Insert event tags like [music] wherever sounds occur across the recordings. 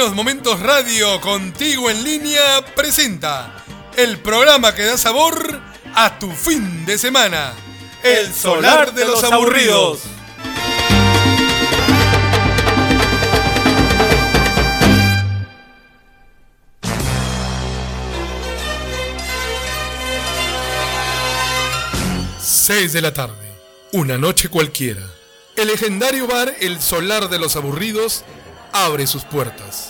Buenos Momentos Radio, contigo en línea, presenta el programa que da sabor a tu fin de semana. El Solar de los Aburridos. Seis de la tarde, una noche cualquiera. El legendario bar El Solar de los Aburridos abre sus puertas.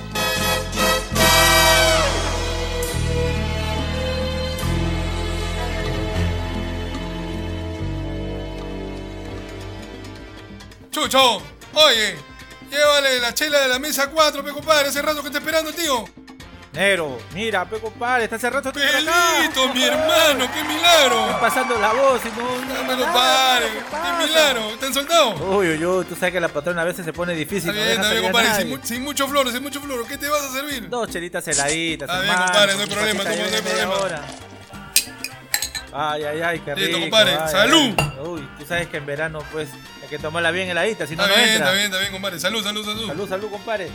Chucho, oye, llévale la chela de la mesa 4, pe compadre, hace rato que está esperando, tío. Negro, mira, pe compadre, está hace rato. Pelito, mi hermano, qué milagro. Estoy pasando la voz y no. Dame compadre, ¿qué milagro. ¿Están soldados? Uy, uy, uy, tú sabes que la patrona a veces se pone difícil. Está bien, está bien, compadre, sin, mu- sin mucho floro, sin mucho floro. ¿Qué te vas a servir? Dos chelitas heladitas, Está bien, compadre, no hay problema, no hay problema. hora. Ay, ay, ay, qué Listo, rico. compadre, ay, salud. ay. Uy, tú sabes que en verano, pues, que tomarla bien heladita, si no, Está no bien, entra. está bien, está bien, compadre. Salud, salud, salud. Salud, salud, compadre.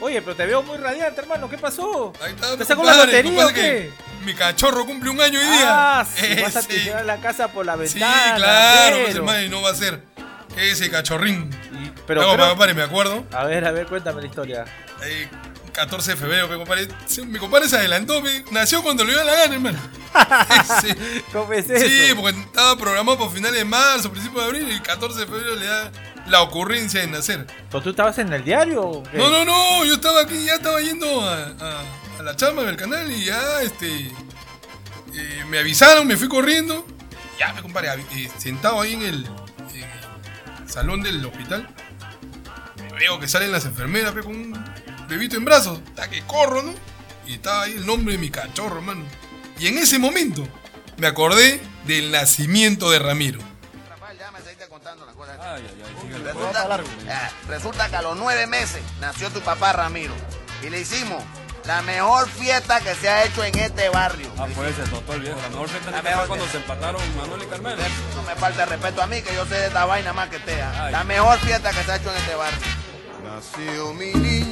Oye, pero te veo muy radiante, hermano. ¿Qué pasó? Ahí está, ¿Te sacó la lotería o qué? que Mi cachorro cumple un año hoy día. Ah, sí, vas a tirar la casa por la Sí, ventana. claro, pues, pero- hermano, y no va a ser ese cachorrín. Y- Pero, creo- compadre, me acuerdo. A ver, a ver, cuéntame la historia. Eh, 14 de febrero, mi compadre. Mi compadre se adelantó, mi- nació cuando le dio la gana, hermano. Sí. [laughs] ¿Cómo es eso? Sí, porque estaba programado para finales de marzo, principios de abril, y el 14 de febrero le da la ocurrencia de nacer. ¿Pero tú estabas en el diario o qué? No, no, no, yo estaba aquí, ya estaba yendo a, a- a la chamba del canal y ya, este. eh, me avisaron, me fui corriendo. Ya, me compadre, eh, sentado ahí en el, en el salón del hospital. Veo que salen las enfermeras, pe, con un bebito en brazos. Hasta que corro, ¿no? Y estaba ahí el nombre de mi cachorro, hermano. Y en ese momento me acordé del nacimiento de Ramiro. Rafael, ya me seguiste contando las cosas. resulta, eh, resulta que a los nueve meses nació tu papá Ramiro. Y le hicimos la mejor fiesta que se ha hecho en este barrio. Ah, pues se totó el viejo. La mejor fiesta La que fue mejor cuando se empataron Manuel y Carmelo. No me falta respeto a mí, que yo sé de esta vaina más que te Ay. La mejor fiesta que se ha hecho en este barrio. Nació mi niño,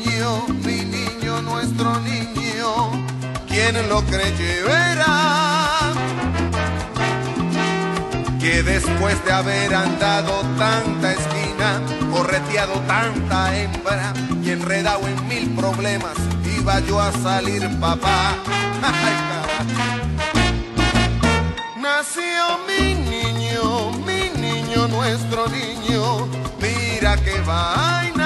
mi niño, nuestro niño, quien lo creyó verá que después de haber andado tanta esquina, correteado tanta hembra y enredado en mil problemas, iba yo a salir papá. [laughs] Nació mi niño, mi niño, nuestro niño, mira qué vaina.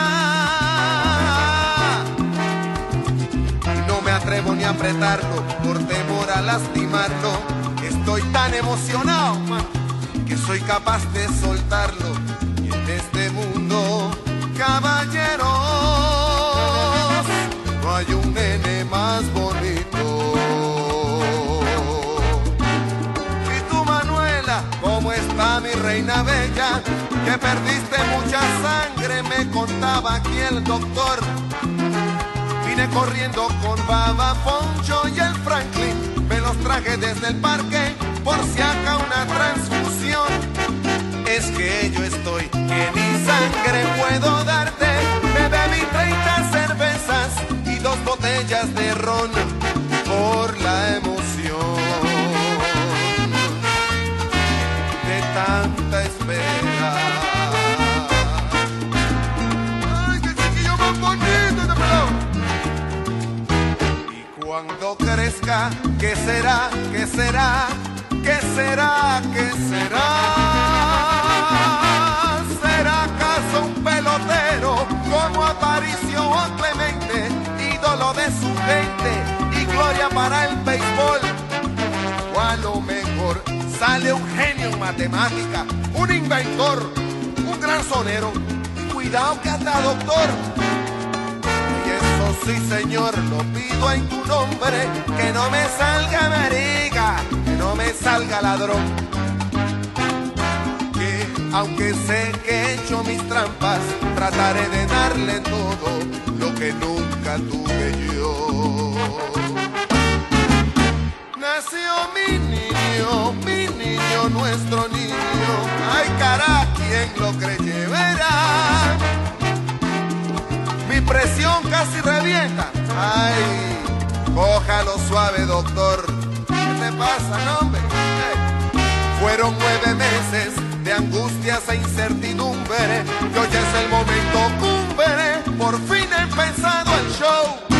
Apretarlo por temor a lastimarlo. Estoy tan emocionado, que soy capaz de soltarlo. Y en este mundo, caballeros, no hay un nene más bonito. Y tú, Manuela, ¿cómo está mi reina bella? Que perdiste mucha sangre, me contaba aquí el doctor. Corriendo con Baba Poncho y el Franklin. Me los traje desde el parque por si acá una transfusión. Es que yo estoy, que ni sangre puedo darte. Me bebí 30 cervezas y dos botellas de ron por la emoción de tanta espera. Cuando crezca, ¿qué será? ¿Qué será? ¿Qué será? ¿Qué será? ¿Será acaso un pelotero como Aparicio o Clemente, ídolo de su gente y gloria para el béisbol? O a lo mejor sale un genio en matemática, un inventor, un gran sonero. Cuidado que anda doctor sí señor, lo pido en tu nombre, que no me salga marica, que no me salga ladrón. Que aunque sé que he hecho mis trampas, trataré de darle todo lo que nunca tuve yo. Nació mi niño, mi niño, nuestro niño, ay cara, quien lo creyera presión casi revienta. Ay, cójalo suave, doctor. ¿Qué te pasa, hombre? Fueron nueve meses de angustias e incertidumbre. Y hoy es el momento cumbre. Por fin he empezado el show.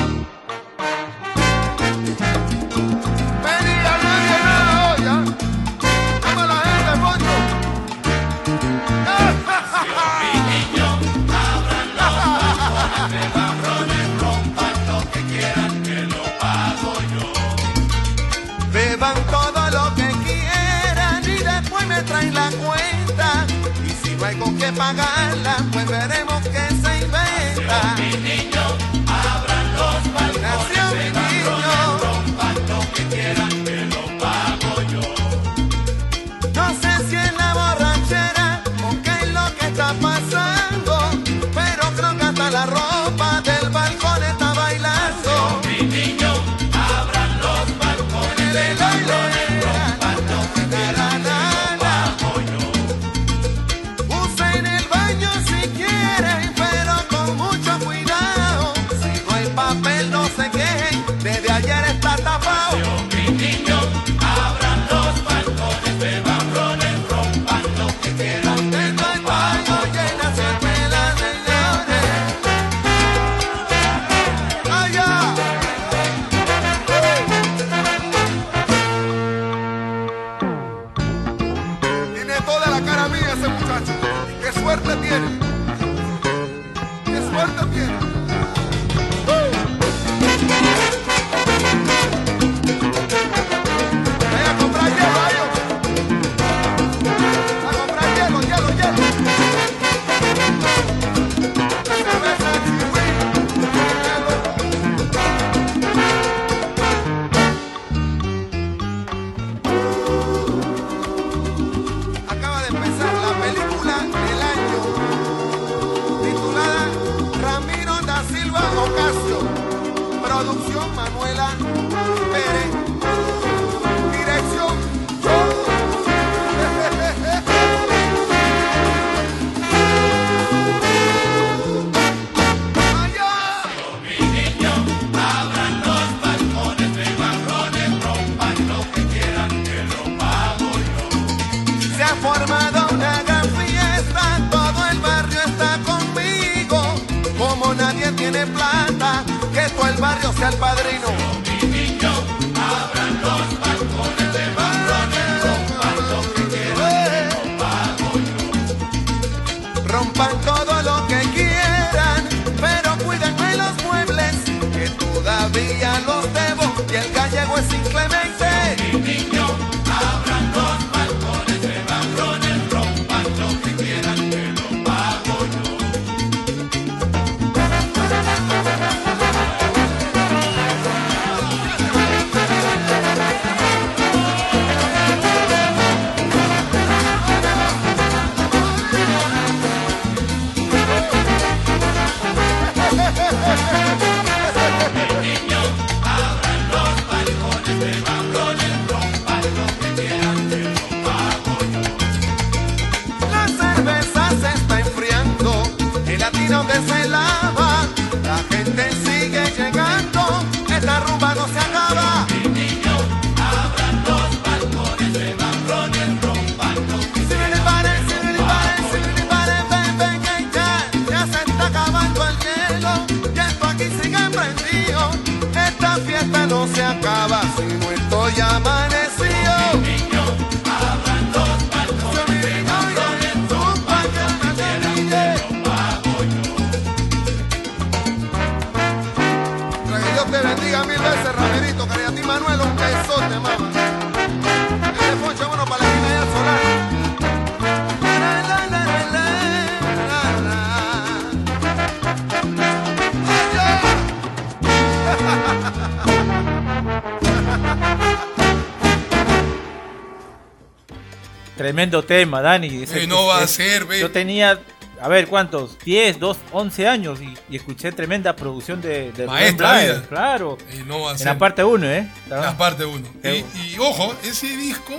Tremendo tema, Dani. Eh, no va a ser, ve. Yo tenía, a ver, ¿cuántos? 10, 2, 11 años y, y escuché tremenda producción de, de Rubén Maestra Blades. Claro. Eh, no va a En ser. la parte 1, ¿eh? La parte 1. Qué Y, y ojo, ese disco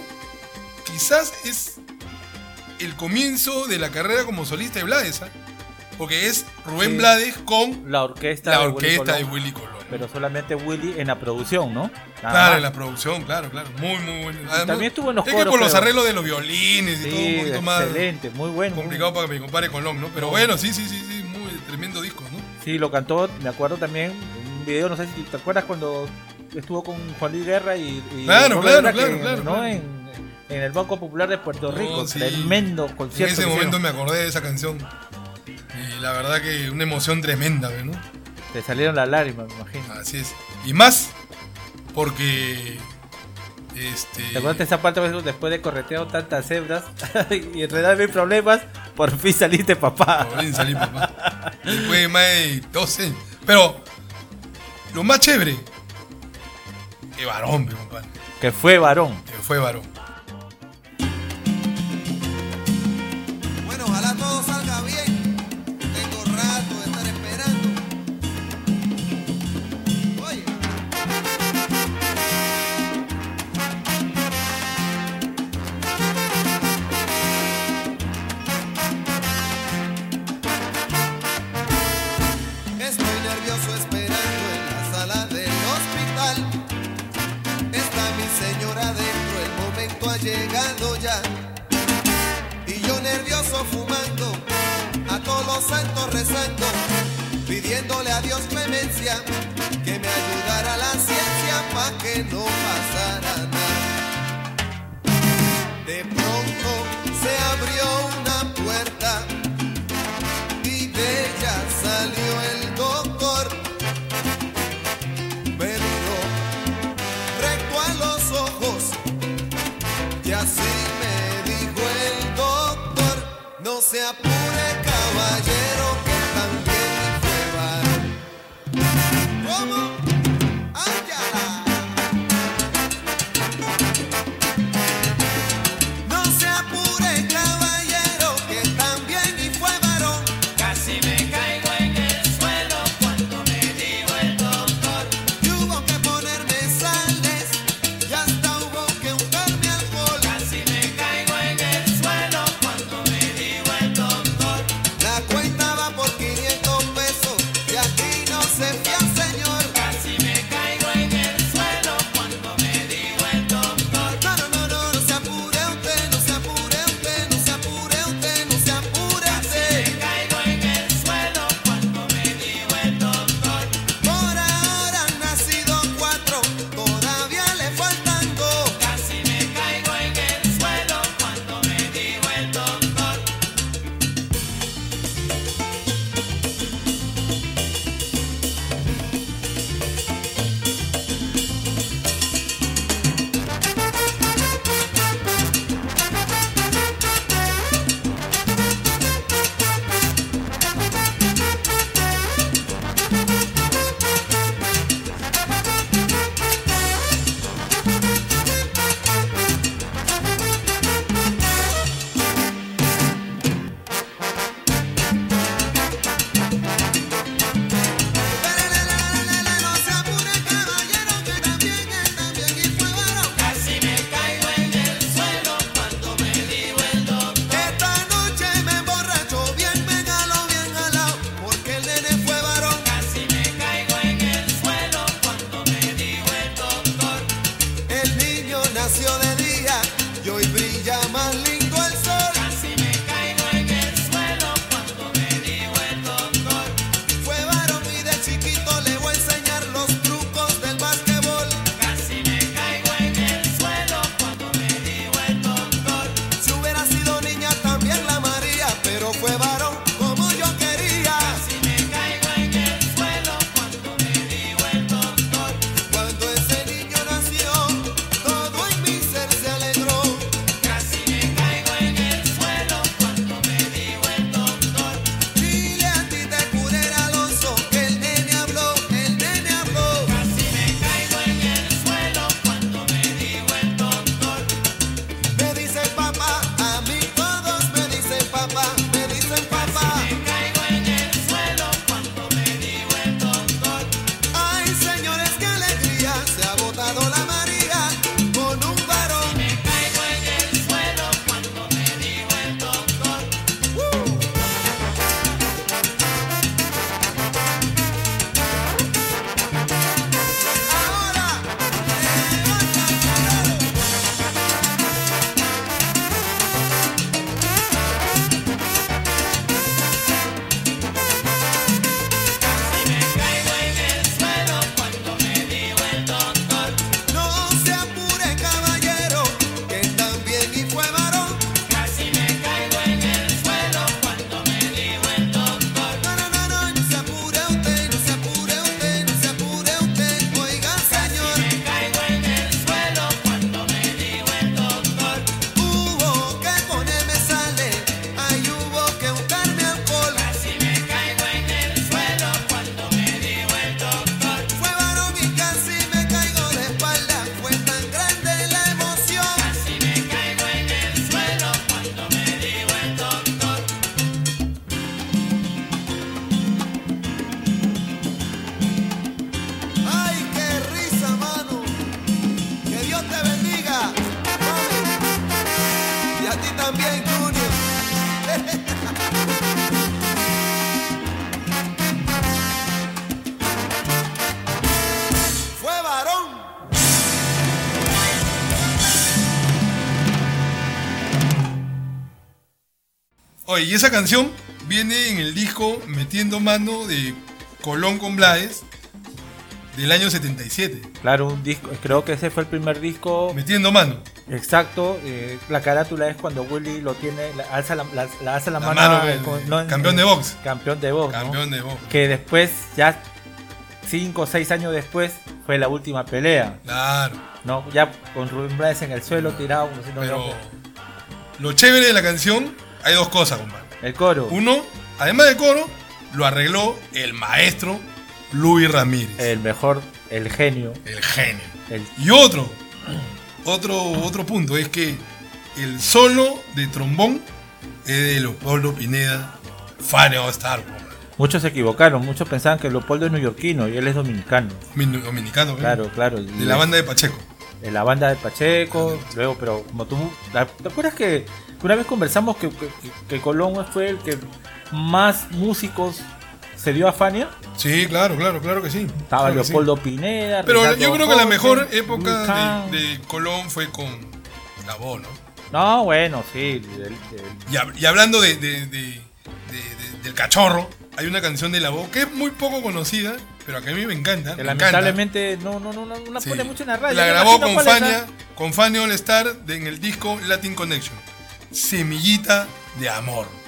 quizás es el comienzo de la carrera como solista de Blades, ¿ah? Porque es Rubén Sí. Blades con La orquesta, la de Willy orquesta de Colón, Willy Colón. Pero solamente Willy en la producción, ¿no? Nada Claro, más. en la producción, claro, claro. Muy, muy bueno. Además, también estuvo en los Es coros, que con los creo. arreglos de los violines y todo un poquito más excelente, muy bueno. complicado para que me compare con Long, ¿no? Pero bueno, sí, sí, sí, sí, muy tremendo disco, ¿no? Sí, lo cantó, me acuerdo también, en un video, no sé si te acuerdas cuando estuvo con Juan Luis Guerra y... y Claro, claro, Guerra claro, que, claro, ¿no? claro. En, en el Banco Popular de Puerto Rico, sí. tremendo En concierto. ese que momento hicieron. me acordé de esa canción. Y la verdad que una emoción tremenda, ¿no? Te salieron las lágrimas, me imagino. Así es. Y más porque este ¿Te acuerdas de esa parte después de corretear tantas cebras [laughs] y enredar mil problemas? Por fin saliste papá. Por fin salí, papá. Después de más de 12 años. Pero lo más chévere, que varón, mi compadre. Que fue varón. Que fue varón. Oye, y esa canción viene en el disco Metiendo Mano de Colón con Blades del año 77. Claro, un disco, creo que ese fue el primer disco Metiendo Mano. exacto. eh, la carátula es cuando Willy lo tiene, la- alza la, la- la alza la, La mano, mano, eh, el- con- no, campeón de box. Campeón de box. ¿no? Campeón de voz. Que después, ya cinco o seis años después, fue la última pelea. Claro. ¿no? Ya con Rubén Blades en el suelo tirado. no Pero hubiera- lo chévere de la canción, hay dos cosas, compadre. el coro. Uno, además del coro, lo arregló el maestro Luis Ramírez. El mejor, el genio. el genio. El, Y otro, [clears throat] otro, otro punto es que el solo de trombón es de Leopoldo Pineda, Fane All Star, compadre. muchos se equivocaron. Muchos pensaban que Leopoldo es neoyorquino y él es dominicano. Min- dominicano, ¿eh? Claro, claro. de la banda de Pacheco. de la banda de Pacheco, luego, pero como tú, ¿te acuerdas que una vez conversamos que, que, que Colón fue el que más músicos se dio a Fania? Sí, claro, claro, claro que sí. Estaba Claro que sí. Leopoldo Pineda, Pero Ricardo yo creo que la mejor época de, de Colón fue con la voz, ¿no? No, bueno, sí. Y, hab- y hablando de, de- de- de- de- del cachorro, hay una canción de la voz que es muy poco conocida, pero que a mí me encanta. que me lamentablemente no, no, no, no, no la Sí. pone mucho en la radio. La grabó con Fania, ¿ah? con Fania All Star en el disco Latin Connection. Semillita de amor.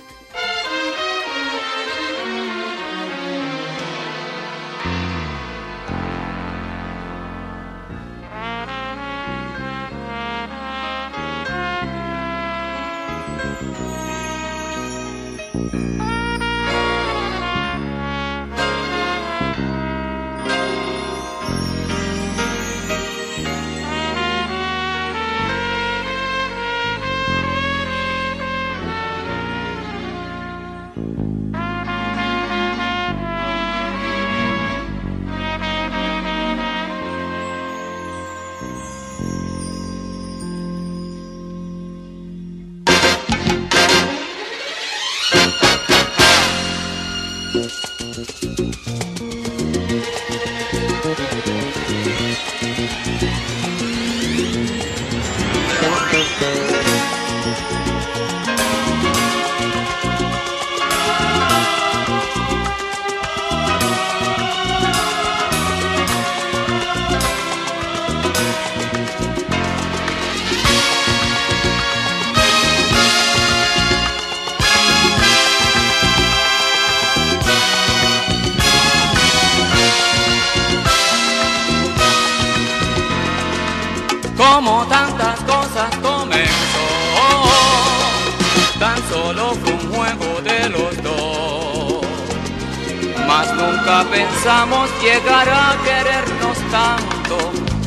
Llegar a querernos tanto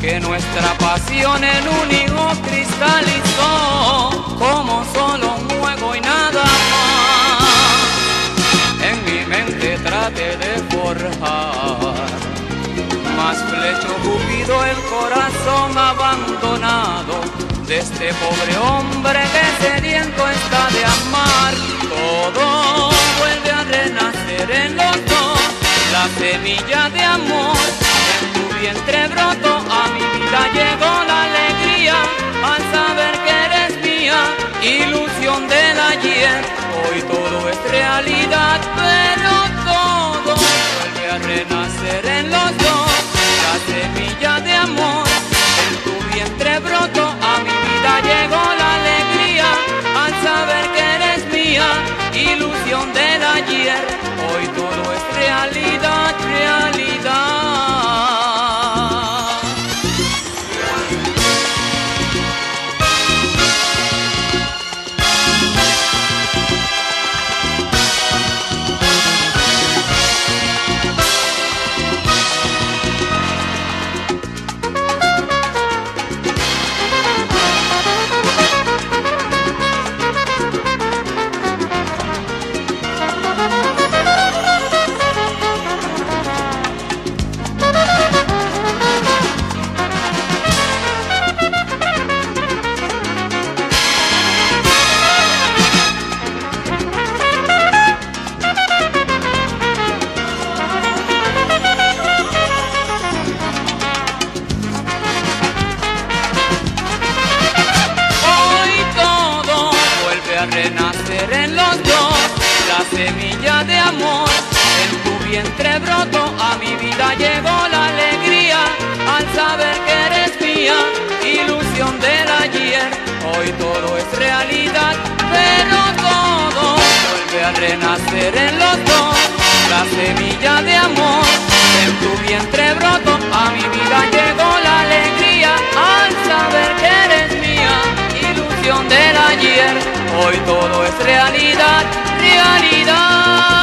que nuestra pasión en un hijo cristalizó como solo un juego y nada más. En mi mente traté de forjar más flecho Cupido el corazón abandonado de este pobre hombre que sediento está de amar. Todo vuelve a renacer en los dos, la semilla de amor en tu vientre brotó. A mi vida llegó la alegría al saber que eres mía, ilusión del ayer. Hoy todo es realidad, pero todo vuelve a renacer en los dos. La semilla de amor en tu vientre brotó. A mi vida llegó la alegría al saber que eres mía, ilusión del ayer. Hoy todo realidad, realidad. De amor. En tu vientre broto, a mi vida llegó la alegría al saber que eres mía, ilusión del ayer. Hoy todo es realidad, pero todo vuelve a renacer en los dos. La semilla de amor, en tu vientre broto, a mi vida llegó la alegría al saber que eres mía, ilusión del ayer. Hoy todo es realidad, realidad.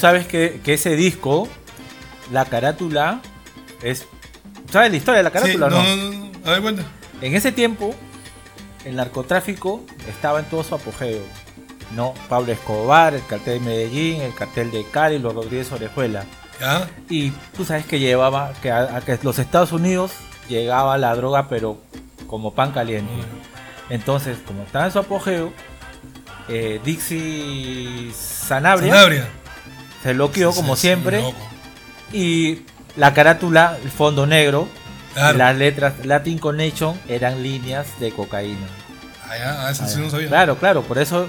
Sabes que, que ese disco, la carátula, es. ¿Sabes la historia de la carátula no, o no? no, no, a ver, cuenta. En ese tiempo, el narcotráfico estaba en todo su apogeo. ¿no? Pablo Escobar, el cartel de Medellín, el cartel de Cali, los Rodríguez Orejuela. ¿Ya? Y tú sabes que llevaba, que a, a que los Estados Unidos llegaba la droga, pero como pan caliente. Entonces, como estaba en su apogeo, eh, Dixie Sanabria, Sanabria. Se loqueó como siempre. Y la carátula, el fondo negro, Claro. las letras Latin Connection eran líneas de cocaína. Ah, ya, ah, eso sí no sabía. Claro, claro, por eso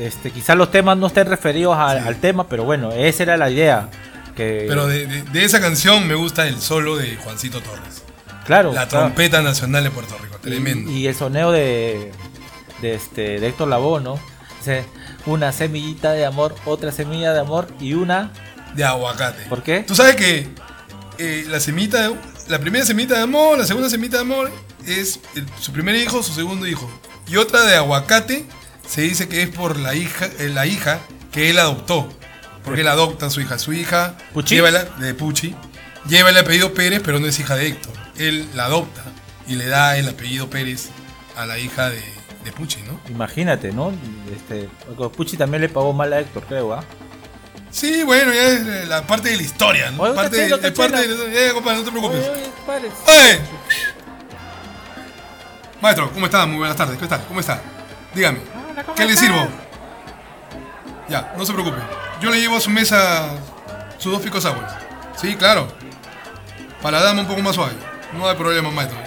este, quizás los temas no estén referidos a- Sí. al tema, pero bueno, esa era la idea. Que, Pero de, de- de esa canción me gusta el solo de Juancito Torres. claro, La claro. trompeta nacional de Puerto Rico. Tremendo. Y, y el soneo de, de, este, de Héctor Lavoe, ¿no? Dice, una semillita de amor, otra semilla de amor y una... De aguacate. ¿Por qué? Tú sabes que eh, la semita, la primera semita de amor, la segunda semita de amor es el- su primer hijo, su segundo hijo. Y otra de aguacate se dice que es por la hija, eh, la hija que él adoptó. Porque él adopta a su hija. Su hija ¿Puchi? lleva la- de Puchi, lleva el apellido Pérez, pero no es hija de Héctor. Él la adopta y le da el apellido Pérez a la hija de, de Pucci, ¿no? Imagínate, ¿no? Este, Pucci también le pagó mal a Héctor, creo, ¿ah? Sí, bueno, ya es eh, la parte de la historia, ¿no? Oye, parte, cachelo, es parte de, eh, compadre, no te preocupes. Oye. Maestro, ¿cómo está? Muy buenas tardes. ¿Qué tal? ¿Cómo está? Dígame. Hola, ¿cómo ¿Qué le sirvo? Ya, no se preocupe. Yo le llevo a su mesa sus dos picos aguas. Sí, claro. Para la dama un poco más suave. No hay problema, maestro.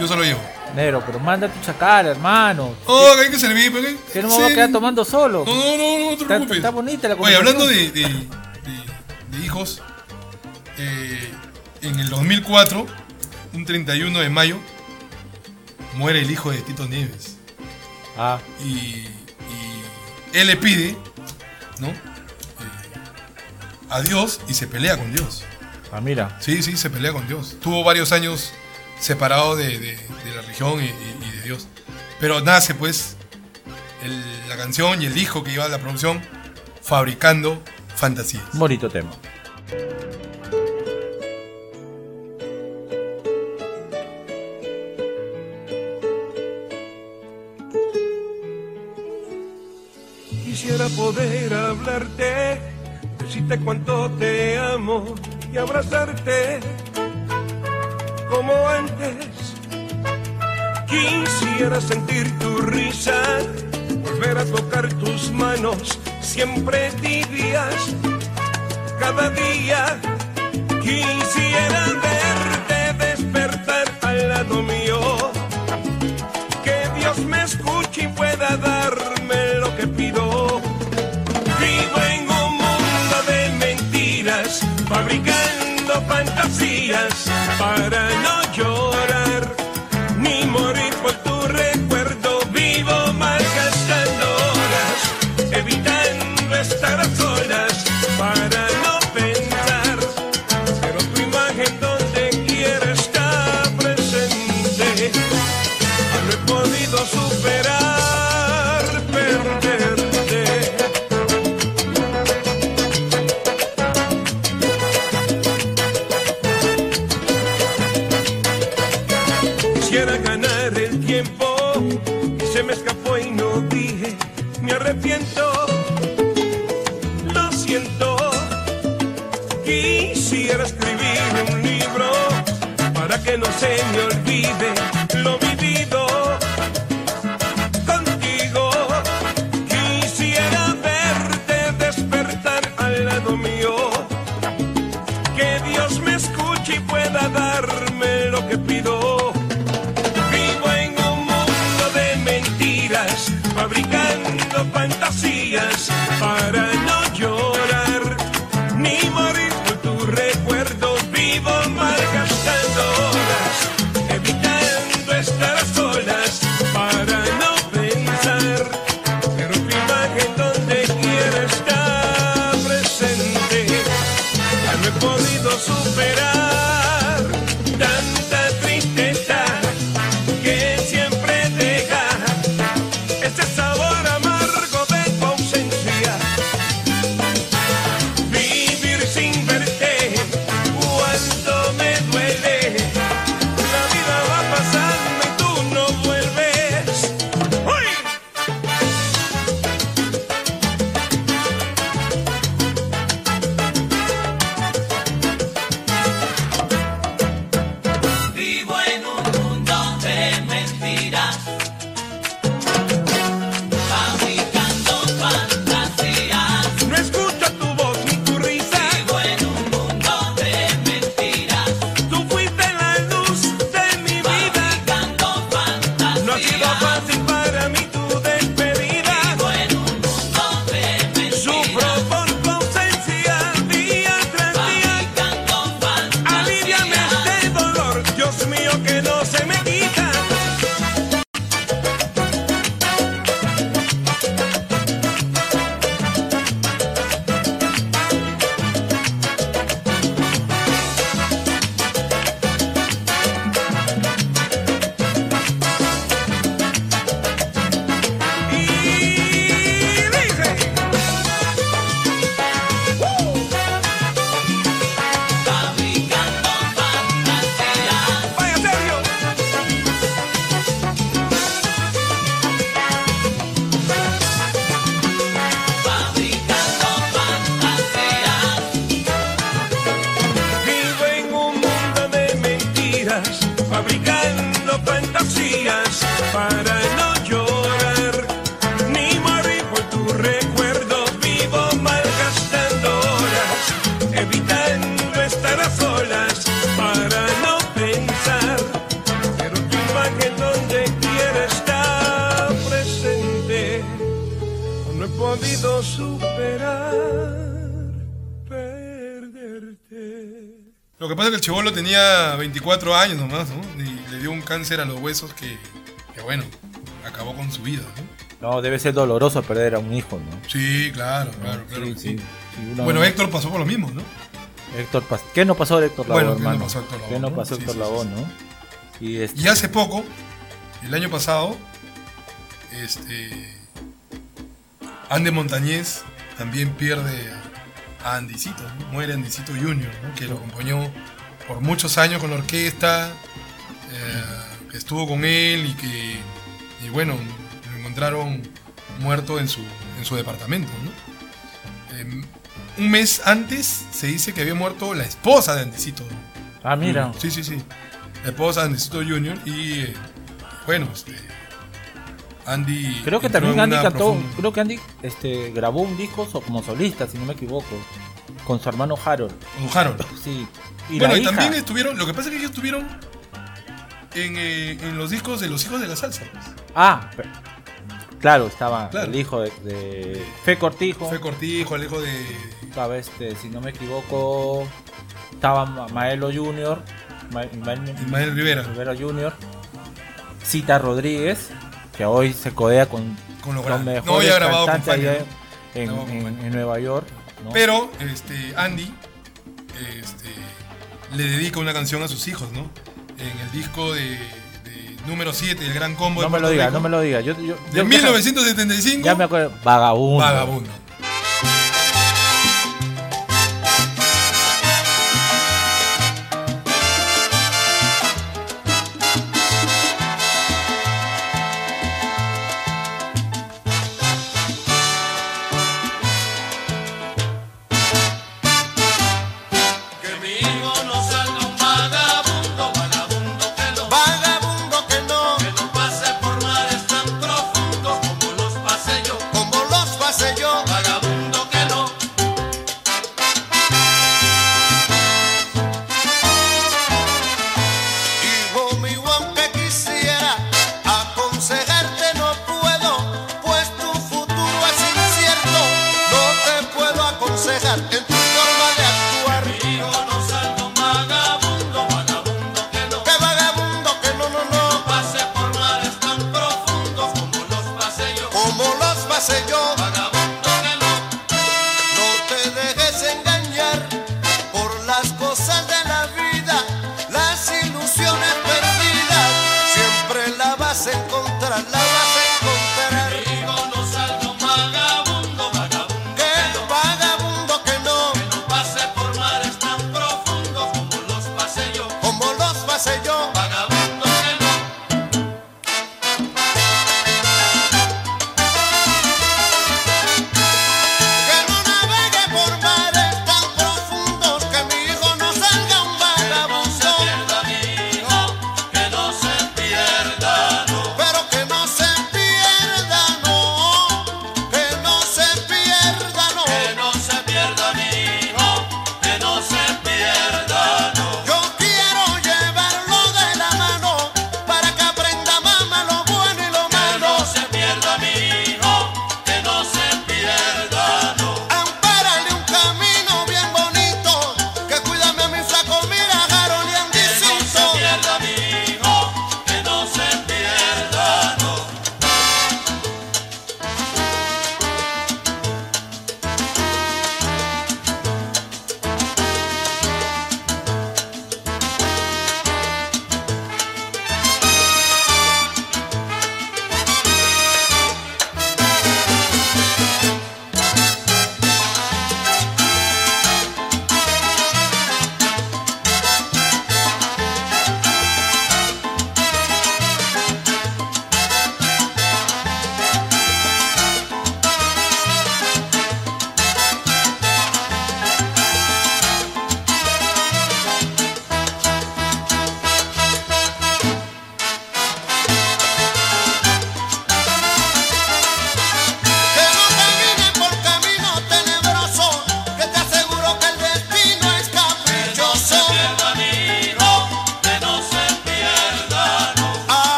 Yo se lo llevo. Negro, pero manda tu chacal, hermano. Oh, que hay que servir, pero que- Que no me voy a quedar tomando solo. No, no, no, no te preocupes. está bonita la Oye, hablando de, de- de- hijos, eh, en el 2004, un 31 de mayo, muere el hijo de Tito Nieves. Ah, Y, y él le pide, ¿no? Eh, a Dios y se pelea con Dios. ah, mira. Sí, sí, se pelea con Dios. Tuvo varios años separado de, de- de la religión y, y- y de Dios. Pero nace, pues, el- la canción y el disco que lleva la producción, Fabricando Fantasías. Bonito tema. Quisiera poder hablarte, decirte cuánto te amo y abrazarte como antes. Quisiera sentir tu risa, volver a tocar tus manos, siempre tibias, cada día. Quisiera verte despertar al lado mío que Dios me escuche y se me escapó y no dije, me arrepiento, lo siento. Quisiera escribir un libro para que no se me olvide chivolo tenía 24 años nomás, ¿no? Y le dio un cáncer a los huesos que, que bueno, acabó con su vida, ¿no? No, debe ser doloroso perder a un hijo, ¿no? Sí, claro, claro, claro. Sí, que sí. sí. Sí, uno- Bueno, Héctor pasó por lo mismo, ¿no? Héctor ¿Qué no pasó de Héctor Lavoe, Bueno, ¿qué no pasó Héctor Lavoe, ¿Qué no pasó Héctor sí. no? Y este- Y hace poco, el año pasado, este. Ande Montañez también pierde a Andicito, ¿no? muere Andicito Junior, ¿no? que lo acompañó por muchos años con la orquesta, eh, que estuvo con él y que, y bueno, lo encontraron muerto en su, en su departamento. ¿no? Em, un mes antes se dice que había muerto la esposa de Andicito. ¿no? Ah, mira. Sí, sí, sí. La esposa de Andicito Junior y eh, bueno, este Andy Creo que también Andy cantó, profunda- creo que Andy este, grabó un disco como solista, si no me equivoco, con su hermano Harold. con Harold. Sí. Y bueno, y también estuvieron, lo que pasa es que ellos estuvieron en, eh, en los discos de los hijos de la salsa. Ah, claro, estaba Claro. el hijo de, de Fe Cortijo. Fue Cortijo, el hijo de Estaba este, si no me equivoco, estaba Ma- Maelo Junior, Ma- Ismael Rivera. Rivera Junior, Cita Rodríguez, que hoy se codea con, Con los los grandes. mejores No, ya ha grabado con cantantes allá en, Grabado con en- Nueva York. ¿no? Pero este Andy este, le dedica una canción a sus hijos, ¿no? En el disco de, de número 7 del Gran Combo no de me lo Puerto diga, Rico, no me lo diga. Yo, yo, De yo- 1975, Ya me acuerdo. Vagabundo. Vagabundo.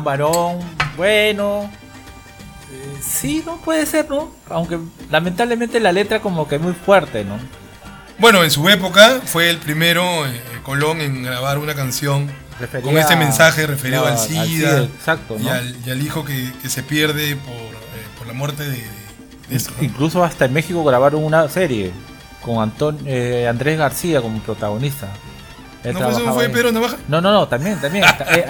Gran varón, bueno, eh, sí, no puede ser, ¿no? Aunque lamentablemente la letra como que es muy fuerte, ¿no? Bueno, en su época fue el primero eh, Colón en grabar una canción con este mensaje referido al, SIDA, exacto, y, al, hijo que, se pierde por, eh, por la muerte de, Incluso hasta en México grabaron una serie con Anton, Andrés García como protagonista. ¿No fue, fue Pedro Navaja? No, no, no, también, también. eh,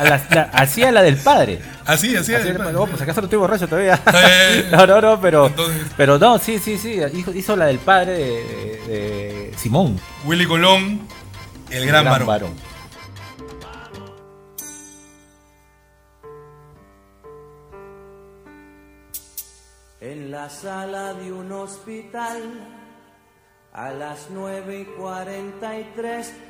hacía la del padre. Así, así. Oh, pues acaso no estoy borracho todavía. [laughs] no, no, no, pero. Pero no, sí, sí, sí. Hizo, la del padre de, Simón. Willy Colón, el, gran, varón. En la sala de un hospital, a las nueve y cuarenta y tres,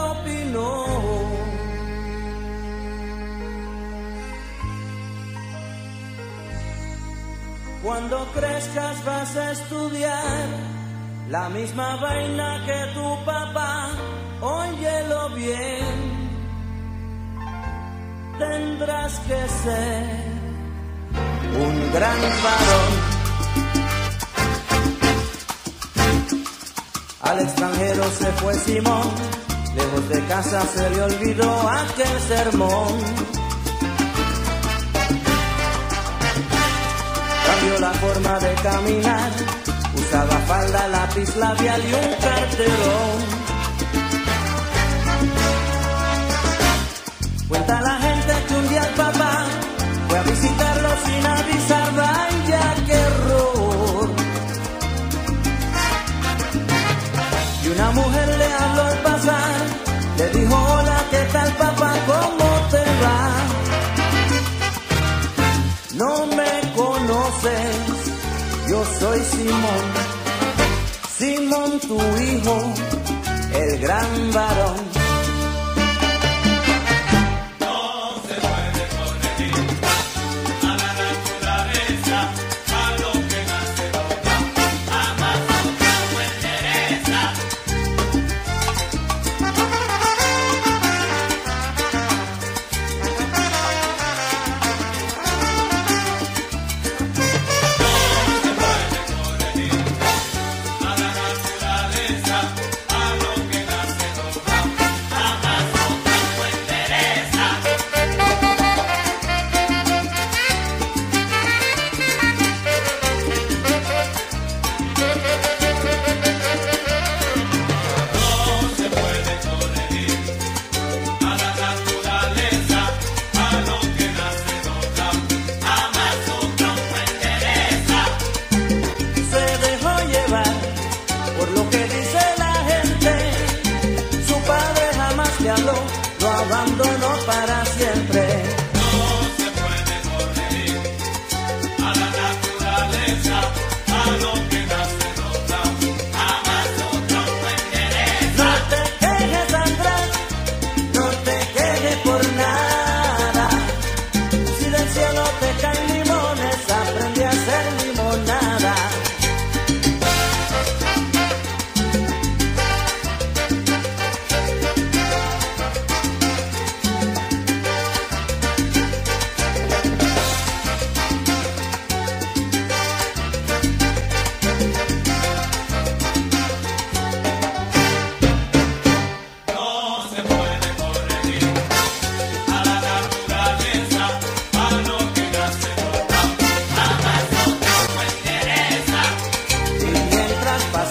opinó. Cuando crezcas vas a estudiar la misma vaina que tu papá, óyelo bien. Tendrás que ser un gran varón. Al extranjero se fue Simón, lejos de casa se le olvidó aquel sermón. Cambió la forma de caminar, usaba falda, lápiz labial y un carterón. Soy Simón, Simón tu hijo, el gran varón.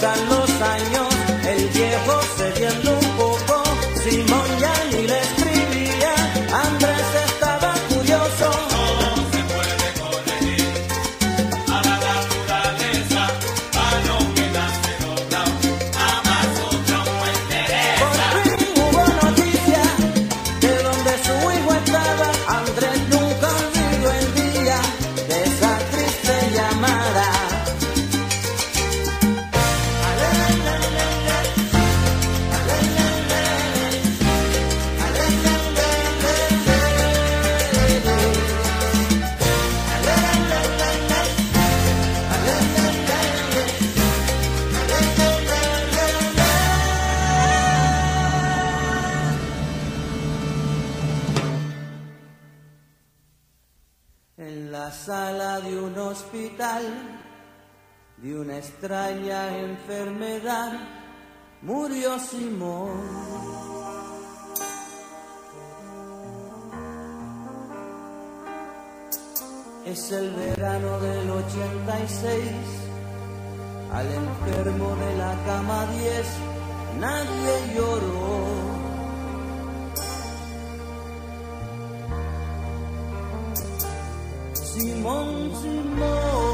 San Simón. Es el verano del 86, al enfermo de la cama 10 nadie lloró. Simón, Simón.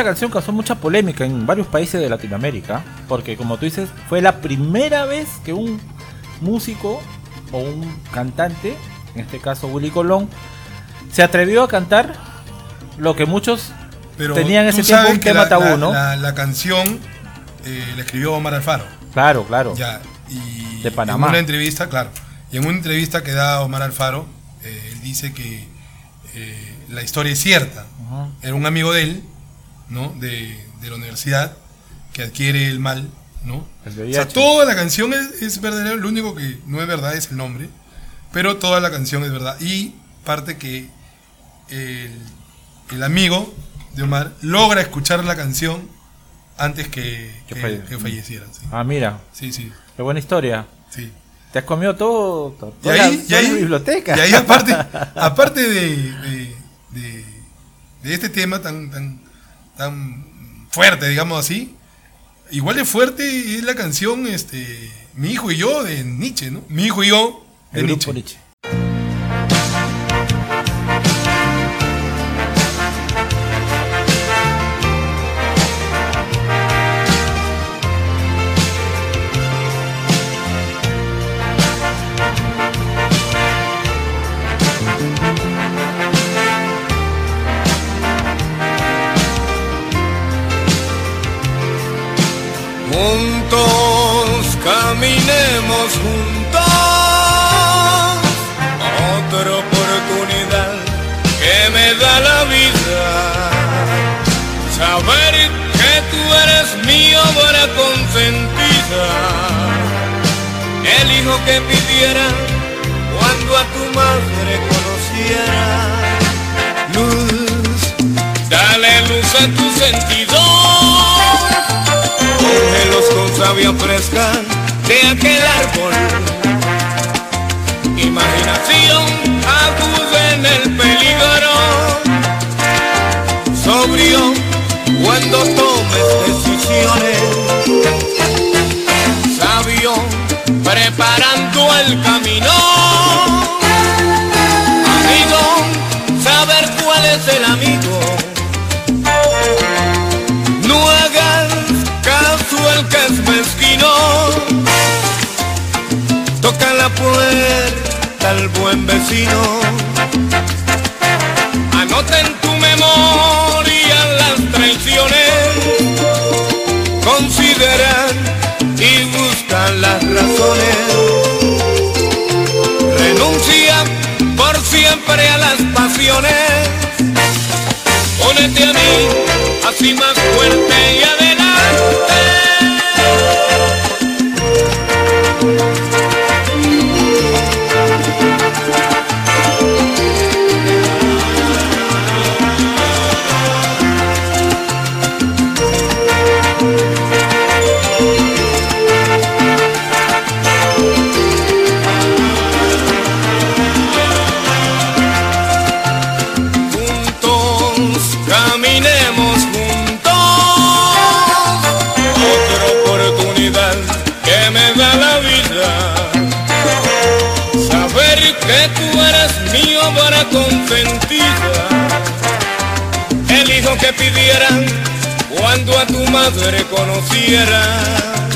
Esta canción causó mucha polémica en varios países de Latinoamérica, porque como tú dices, fue la primera vez que un músico o un cantante, en este caso Willy Colón, se atrevió a cantar lo que muchos Pero tenían ese tiempo un tema la, tabú, la- ¿no? La, la canción eh, la escribió Omar Alfaro. Claro, claro. Ya, y De Panamá. En una entrevista, claro. Y en una entrevista que da Omar Alfaro, eh, él dice que eh, la historia es cierta. Era un amigo de él, ¿no? De, de la universidad, que adquiere el mal, ¿no? El O sea, toda la canción es, es verdadera, lo único que no es verdad es el nombre, pero toda la canción es verdad. Y parte que el, el amigo de Omar logra escuchar la canción antes que, Que que- falle- que fallecieran. Sí, Ah, mira, sí, sí. qué buena historia. sí. Te has comido todo, to- Y toda, ahí, la, y toda ahí- biblioteca. y ahí aparte, [laughs] aparte de, de, de- de este tema tan, tan, tan fuerte, digamos así, igual de fuerte es la canción este, Mi hijo y yo de Nietzsche, ¿no? Mi hijo y yo de Nietzsche. Nietzsche. Dale luz a tu sentido. Cógelos con savia fresca de aquel árbol. Imaginación aguda en el peligro, sobrio cuando tomes decisiones, sabio preparando el camino, amigo, saber cuál es el la puerta al buen vecino. Anota en tu memoria las traiciones. Consideran y buscan las razones. Renuncia por siempre a las pasiones. Únete a mí, así más fuerte y adelante. Tu madre conociera.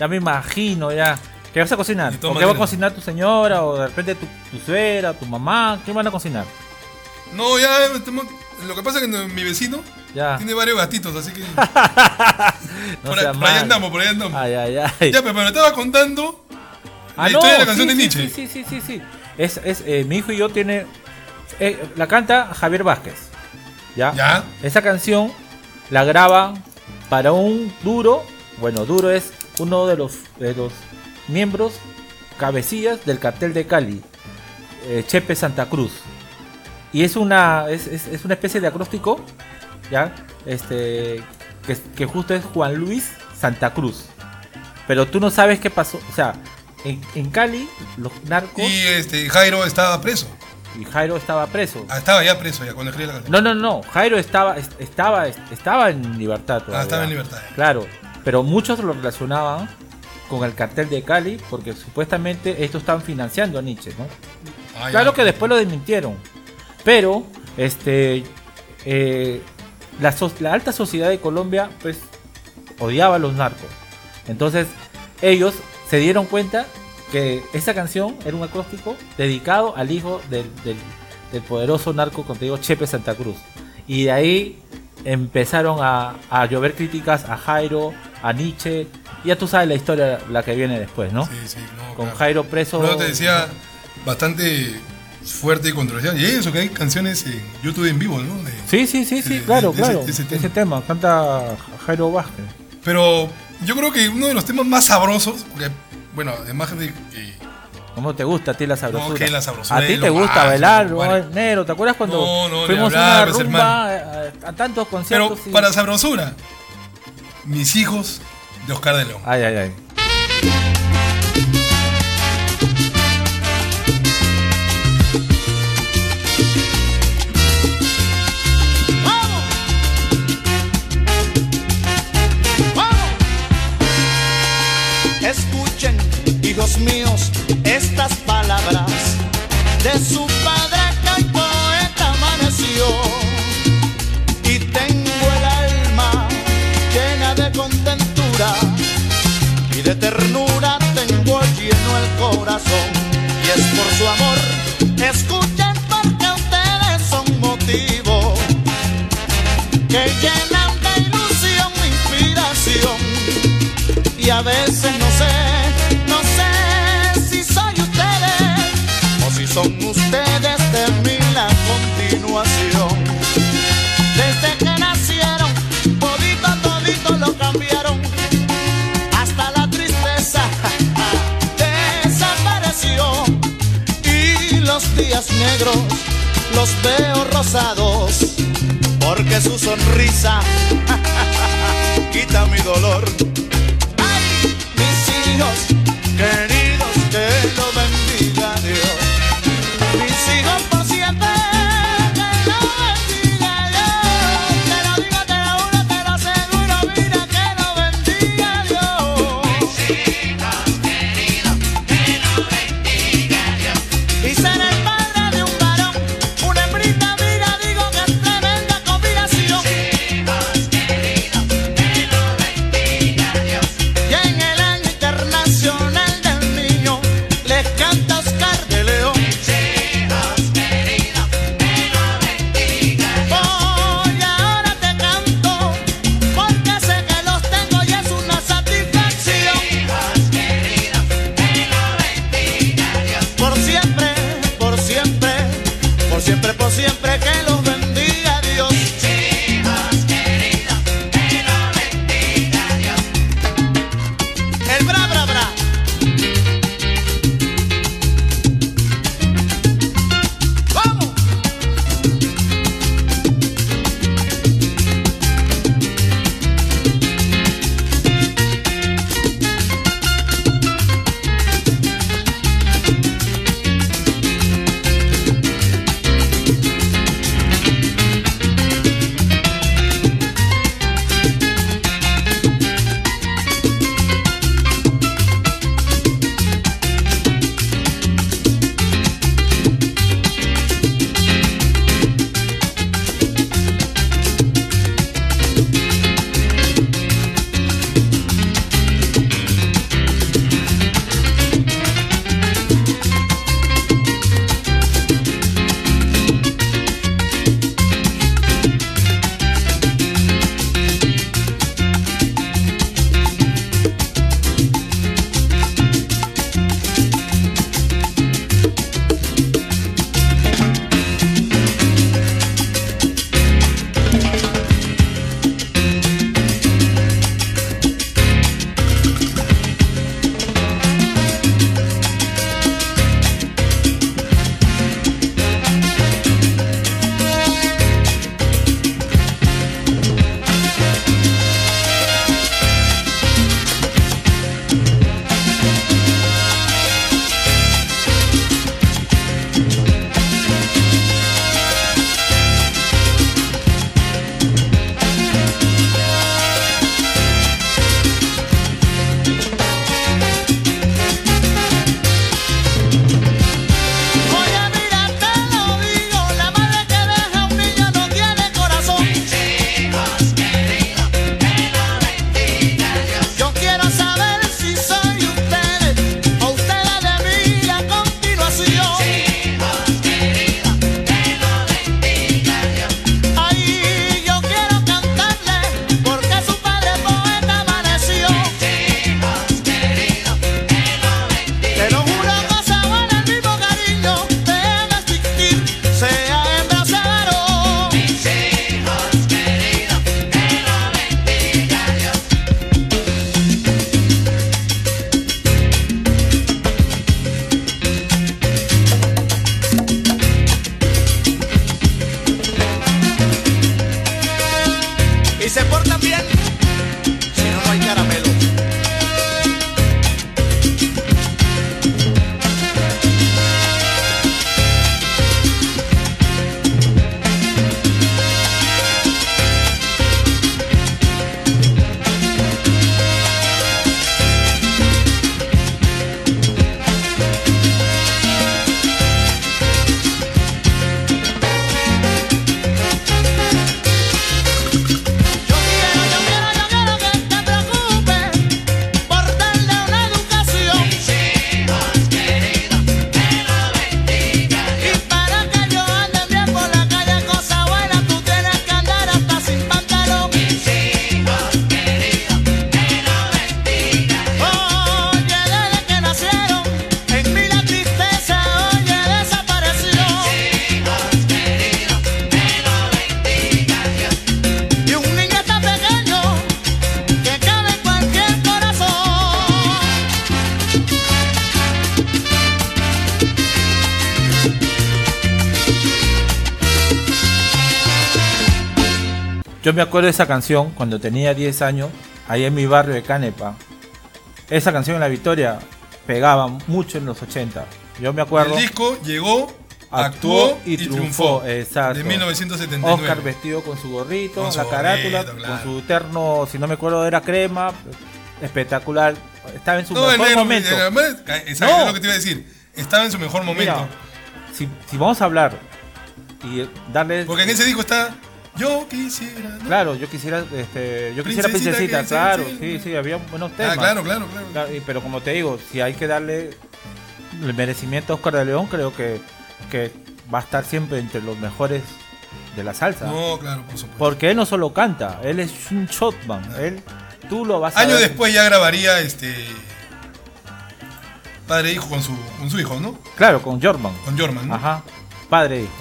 Ya, me imagino, ya. ¿Qué vas a cocinar? ¿O qué va a cocinar tu señora? ¿O de repente tu, tu suegra, tu mamá? ¿Qué van a cocinar? No, ya, lo que pasa es que mi vecino Ya. tiene varios gatitos, así que [laughs] No por, ahí, sea por ahí andamos, por ahí andamos. Ay, ay, ay. Ya, pero me estaba contando Ah, la historia de la sí, canción de Nietzsche. Sí, sí, sí, sí, sí. Es, es, eh, mi hijo y yo tiene... eh, la canta Javier Vázquez. ¿ya? Ya. Esa canción la graban para un duro. Bueno, duro es uno de los, de los miembros cabecillas del cartel de Cali. eh, Chepe Santa Cruz. Y es una, es, es- es una especie de acróstico. ¿Ya? Este. Que, que justo es Juan Luis Santa Cruz. Pero tú no sabes qué pasó. O sea, en, en Cali, los narcos. Y este, Jairo estaba preso. y Jairo estaba preso. Ah, estaba ya preso ya cuando escribí la canción. No, no, no. Jairo estaba, est- estaba, est- estaba en libertad todavía. Ah, estaba en libertad. Claro. Pero muchos lo relacionaban con el cartel de Cali porque supuestamente estos estaban financiando a Nietzsche, ¿no? Claro que después lo desmintieron. Pero, este, eh, la, so- la alta sociedad de Colombia, pues, odiaba a los narcos. Entonces, ellos se dieron cuenta que esa canción era un acróstico dedicado al hijo del, del- del poderoso narco, como te digo, Chepe Santa Cruz. Y de ahí empezaron a, a llover críticas a Jairo, a Nietzsche. Ya tú sabes la historia, la que viene después, ¿no? Sí, sí, no, Con claro. Jairo preso. Eso te decía bastante fuerte y controversial. Y eso que hay canciones en YouTube en vivo, ¿no? De- Sí, sí, sí, sí, de- claro, de ese- claro. ese ese, tema. tema. canta Jairo Vázquez. Pero yo creo que uno de los temas más sabrosos, porque, bueno, además de que ¿Cómo te gusta a ti la sabrosura? No, que la sabrosura A ti te gusta bailar. ¿no? negro. ¿Te acuerdas cuando No, no, fuimos hablar, a una rumba hermano. a, a tantos Pero conciertos? y- para sabrosura, mis hijos de Oscar de León. Ay, ay, ay. Escuchen, hijos Yo de su padre que el poeta amaneció. Y tengo el alma llena de contentura y de ternura tengo lleno el corazón y es por su amor negros los veo rosados, porque su sonrisa [laughs] quita mi dolor. Me acuerdo de esa canción cuando tenía 10 años, ahí en mi barrio de Canepa. Esa canción en La Victoria pegaba mucho en los 80. Yo me acuerdo. El disco llegó, actuó, y, triunfó. Exacto. De 1979. Oscar vestido con su gorrito, Con su la carátula, gorrito, claro. con su terno, si no me acuerdo, era crema. Espectacular. Estaba en su No, el mejor momento. Exacto, No. es lo que te iba a decir. Estaba en su mejor momento. Mira, si, si vamos a hablar y darle. Porque en ese disco está Yo quisiera. Claro, yo quisiera, este, yo quisiera Princesita claro, sí, sí, había buenos temas. Ah, claro, claro, claro. Claro, Pero como te digo, si hay que darle el merecimiento a Oscar de León, creo que, que va a estar siempre entre los mejores de la salsa. No, claro, por supuesto. Porque él no solo canta, él es un shotman. Él, tú lo vas a Años después ya grabaría este. Padre e hijo con su, con su hijo, ¿no? Claro, con Jorman. Con Jorman, ¿no? Ajá. Padre e hijo.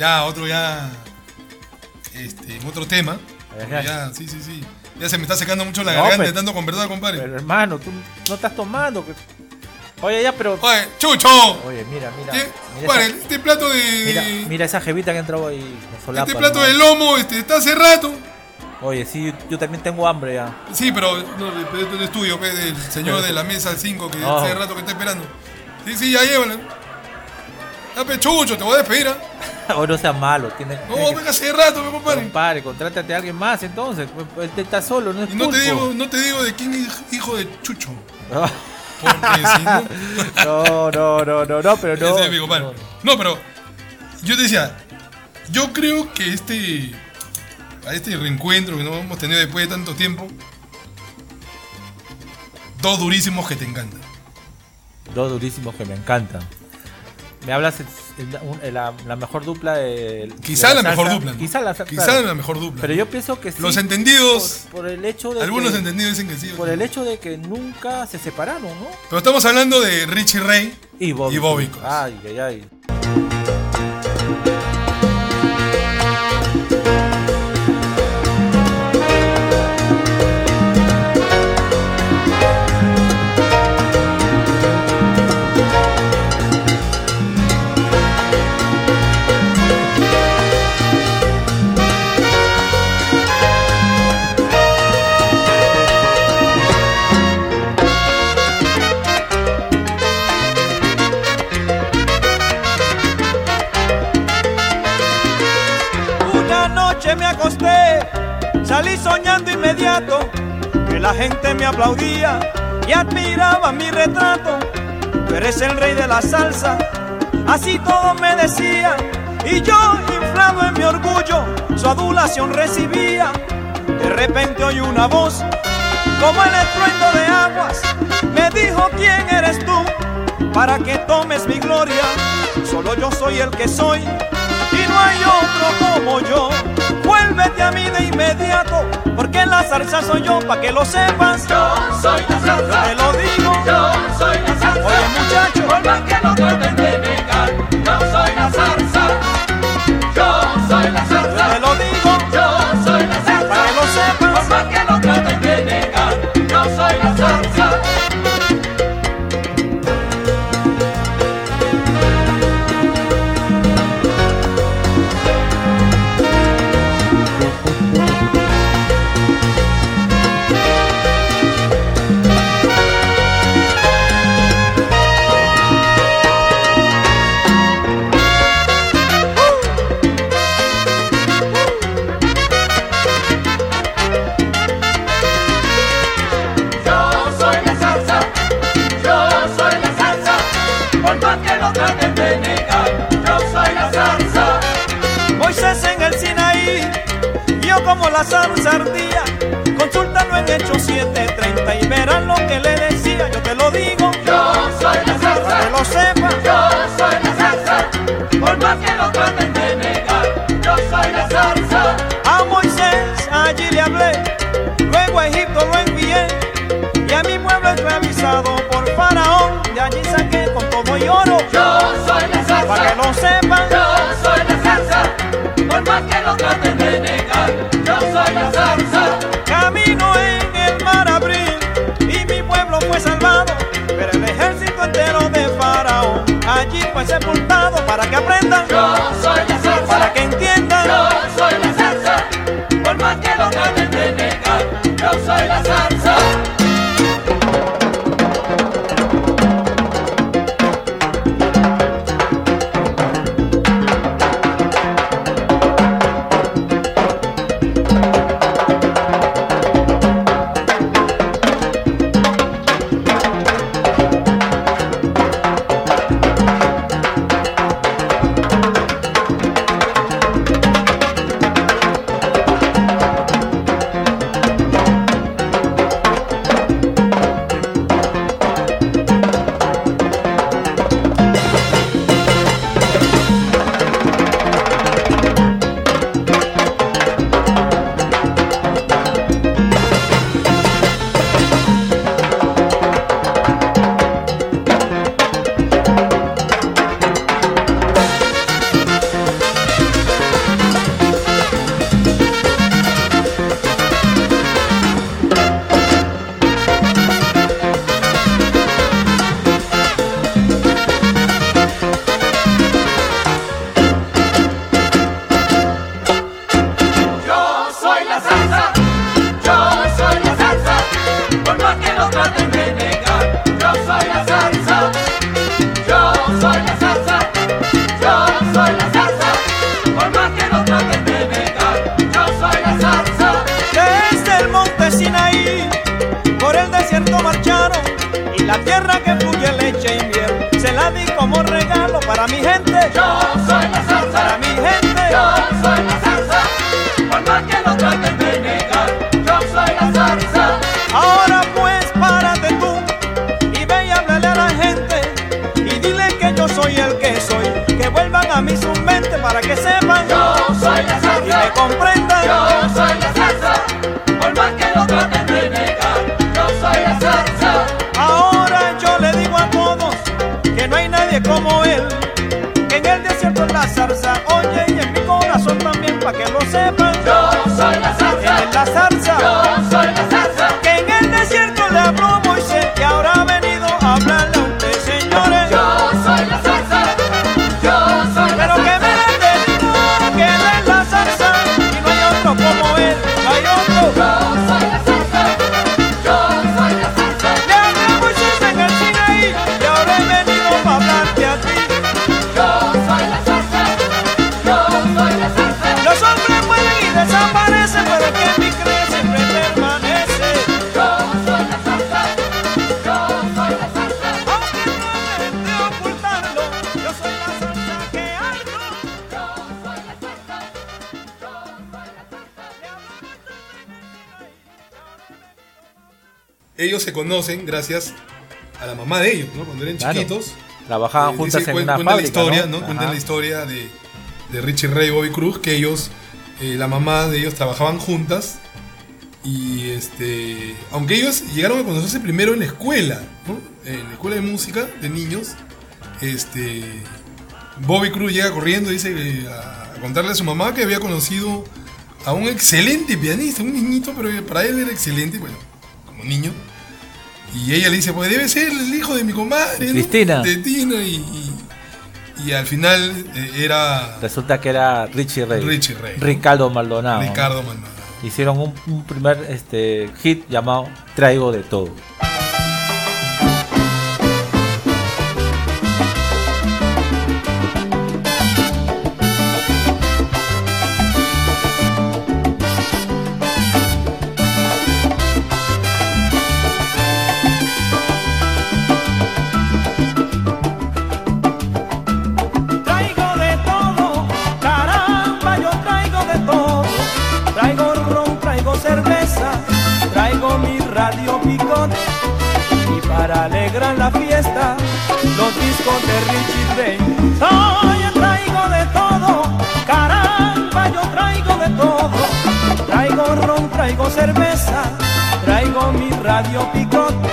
Ya otro ya. Este, en otro tema. Ya, sí, sí, sí. Ya se me está secando mucho la No, garganta de tanto conversar, compadre. Pero hermano, tú no estás tomando. que- Oye, ya, pero. Oye, Chucho. Oye, mira, mira. ¿Qué? Mira, esa, este plato de. mira, esa jevita que ha entrado ahí. solapa, este plato hermano. de lomo este, está hace rato. Oye, sí, yo, también tengo hambre ya. Sí, pero no, es tuyo, ve, del señor de la mesa 5 que hace rato que está esperando. Sí, sí, ya llévala. Ya, pe, Chucho, te voy a despedir. [laughs] ¿ah? o no sea malo. Tiene, No, venga hace rato, mi compadre. Compadre, contrátate a alguien más entonces. Él te está solo, no es Y no te digo, no te digo de quién es hijo de Chucho. Porque si no. [laughs] No, no, no, no, no, pero no. Compadre. no. No, pero yo te decía, yo creo que este a este reencuentro que no hemos tenido después de tanto tiempo, dos durísimos que te encantan. Dos durísimos que me encantan. Me hablas el- la, la mejor dupla de. Quizá de la mejor salsa. dupla. ¿no? Quizá la, Quizá claro. la mejor dupla. Pero yo pienso que sí. Los entendidos, Por, por el hecho de. algunos que- entendidos dicen que sí. Por el hecho de que nunca se separaron, ¿no? Pero estamos hablando de Richie Ray Y Bobby. y Bobby. Ay, ay, ay. Soñando inmediato, que la gente me aplaudía y admiraba mi retrato. Tú eres el rey de la salsa, así todos me decían, y yo inflado en mi orgullo, su adulación recibía. De repente oí una voz, como el estruendo de aguas, me dijo quién eres tú, para que tomes mi gloria, solo yo soy el que soy y no hay otro como yo. Vuélvete a mí de inmediato, porque la salsa soy yo, pa' que lo sepas. Yo soy la salsa, te lo digo. Yo soy la salsa. Oye muchacho, más que no yo soy la salsa. Moisés en el Sinaí, yo como la salsa ardía, consúltalo en Hechos 7:30 y verán lo que le decía, yo te lo digo. Yo soy la salsa, que lo sepas, yo soy la salsa, por más que lo traten aprendan ellos se conocen gracias a la mamá de ellos, ¿no? Cuando eran chiquitos. Trabajaban eh, juntas dice, en una cuenta fábrica, la historia, ¿no? ¿no? Cuentan la historia de, de Richie Ray y Bobby Cruz, que ellos, eh, la mamá de ellos trabajaban juntas. Y este, aunque ellos llegaron a conocerse primero en la escuela, ¿no? En la escuela de música de niños, este, Bobby Cruz llega corriendo, y dice, eh, a contarle a su mamá que había conocido a un excelente pianista, un niñito, pero para él era excelente, bueno, como niño. Y ella le dice, pues debe ser el hijo de mi comadre. ¿no? De Tina. Y, y, al final eh, era... Resulta que era Richie Rey. Richie Rey. Ricardo Maldonado. Ricardo Maldonado. Hicieron un, un primer este, hit llamado Traigo de todo. la fiesta, los discos de Richie Ray. Soy traigo de todo, caramba, yo traigo de todo. Traigo ron, traigo cerveza, traigo mi radio picote.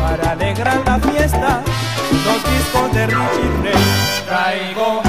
Para alegrar la fiesta, los discos de Richie Ray. Traigo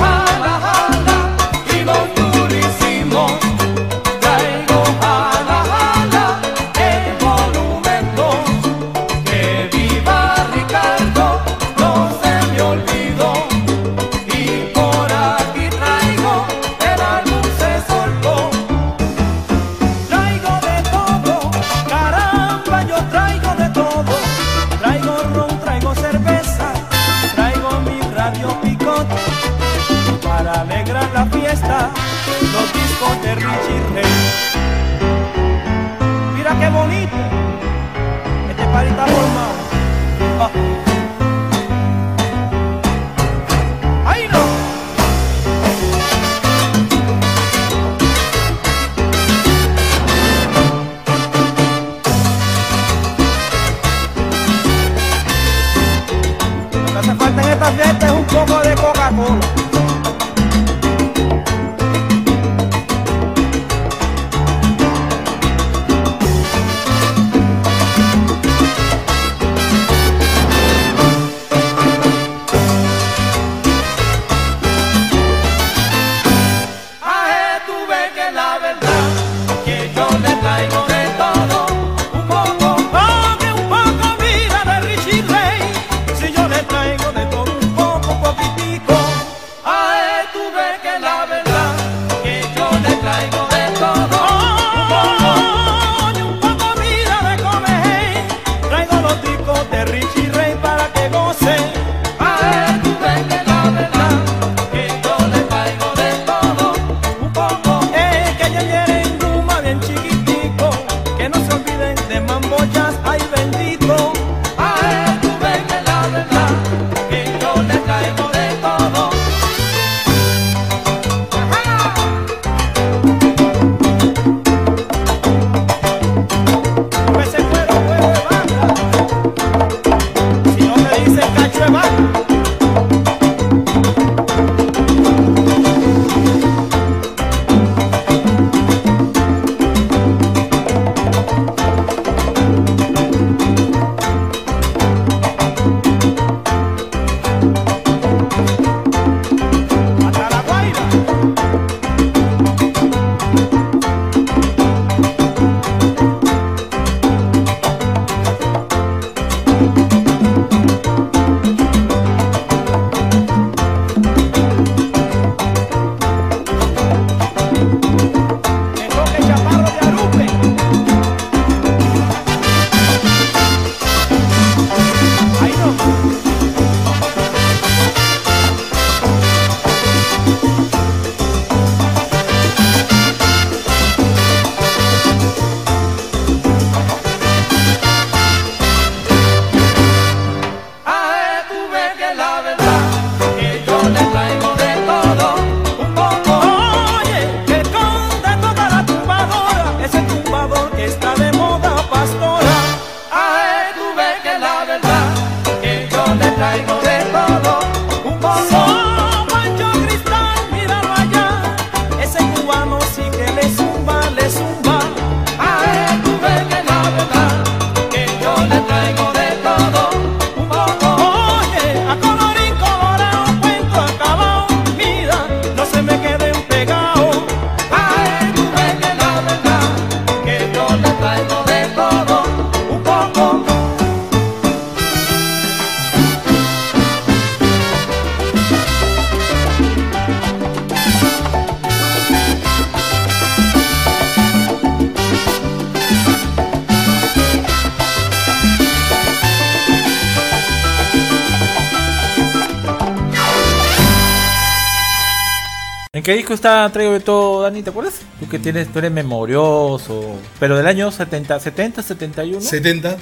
disco está Traigo de todo, Dani? ¿Te acuerdas? Tú que tienes, tú eres memorioso. Pero del año 70, 70, 71. 70.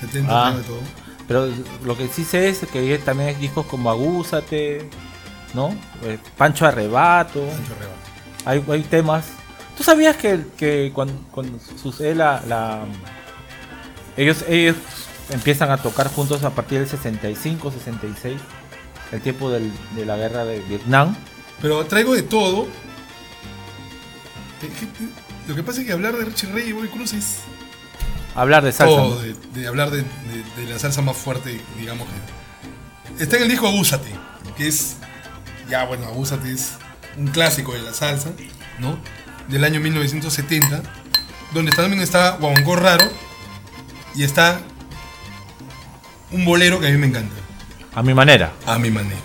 70 Ah. traigo de todo. Pero lo que sí sé es que también hay discos como Agúzate, ¿no? Eh, Pancho Arrebato. Hay, hay temas. ¿Tú sabías que, que cuando, cuando sucede la, la- Ellos, ellos empiezan a tocar juntos a partir del 65, 66, el tiempo del- de la guerra de Vietnam? Pero traigo de todo. Lo que pasa es que hablar de Richie Ray y Bobby Cruz es Hablar de salsa. de, de hablar de, de- de la salsa más fuerte, digamos que. Está en el disco Abúsate, que es. Ya, bueno, Abúsate es un clásico de la salsa, ¿no? Del año 1970, donde también está Guaguancó Raro y está un bolero que a mí me encanta. A mi manera. A mi manera.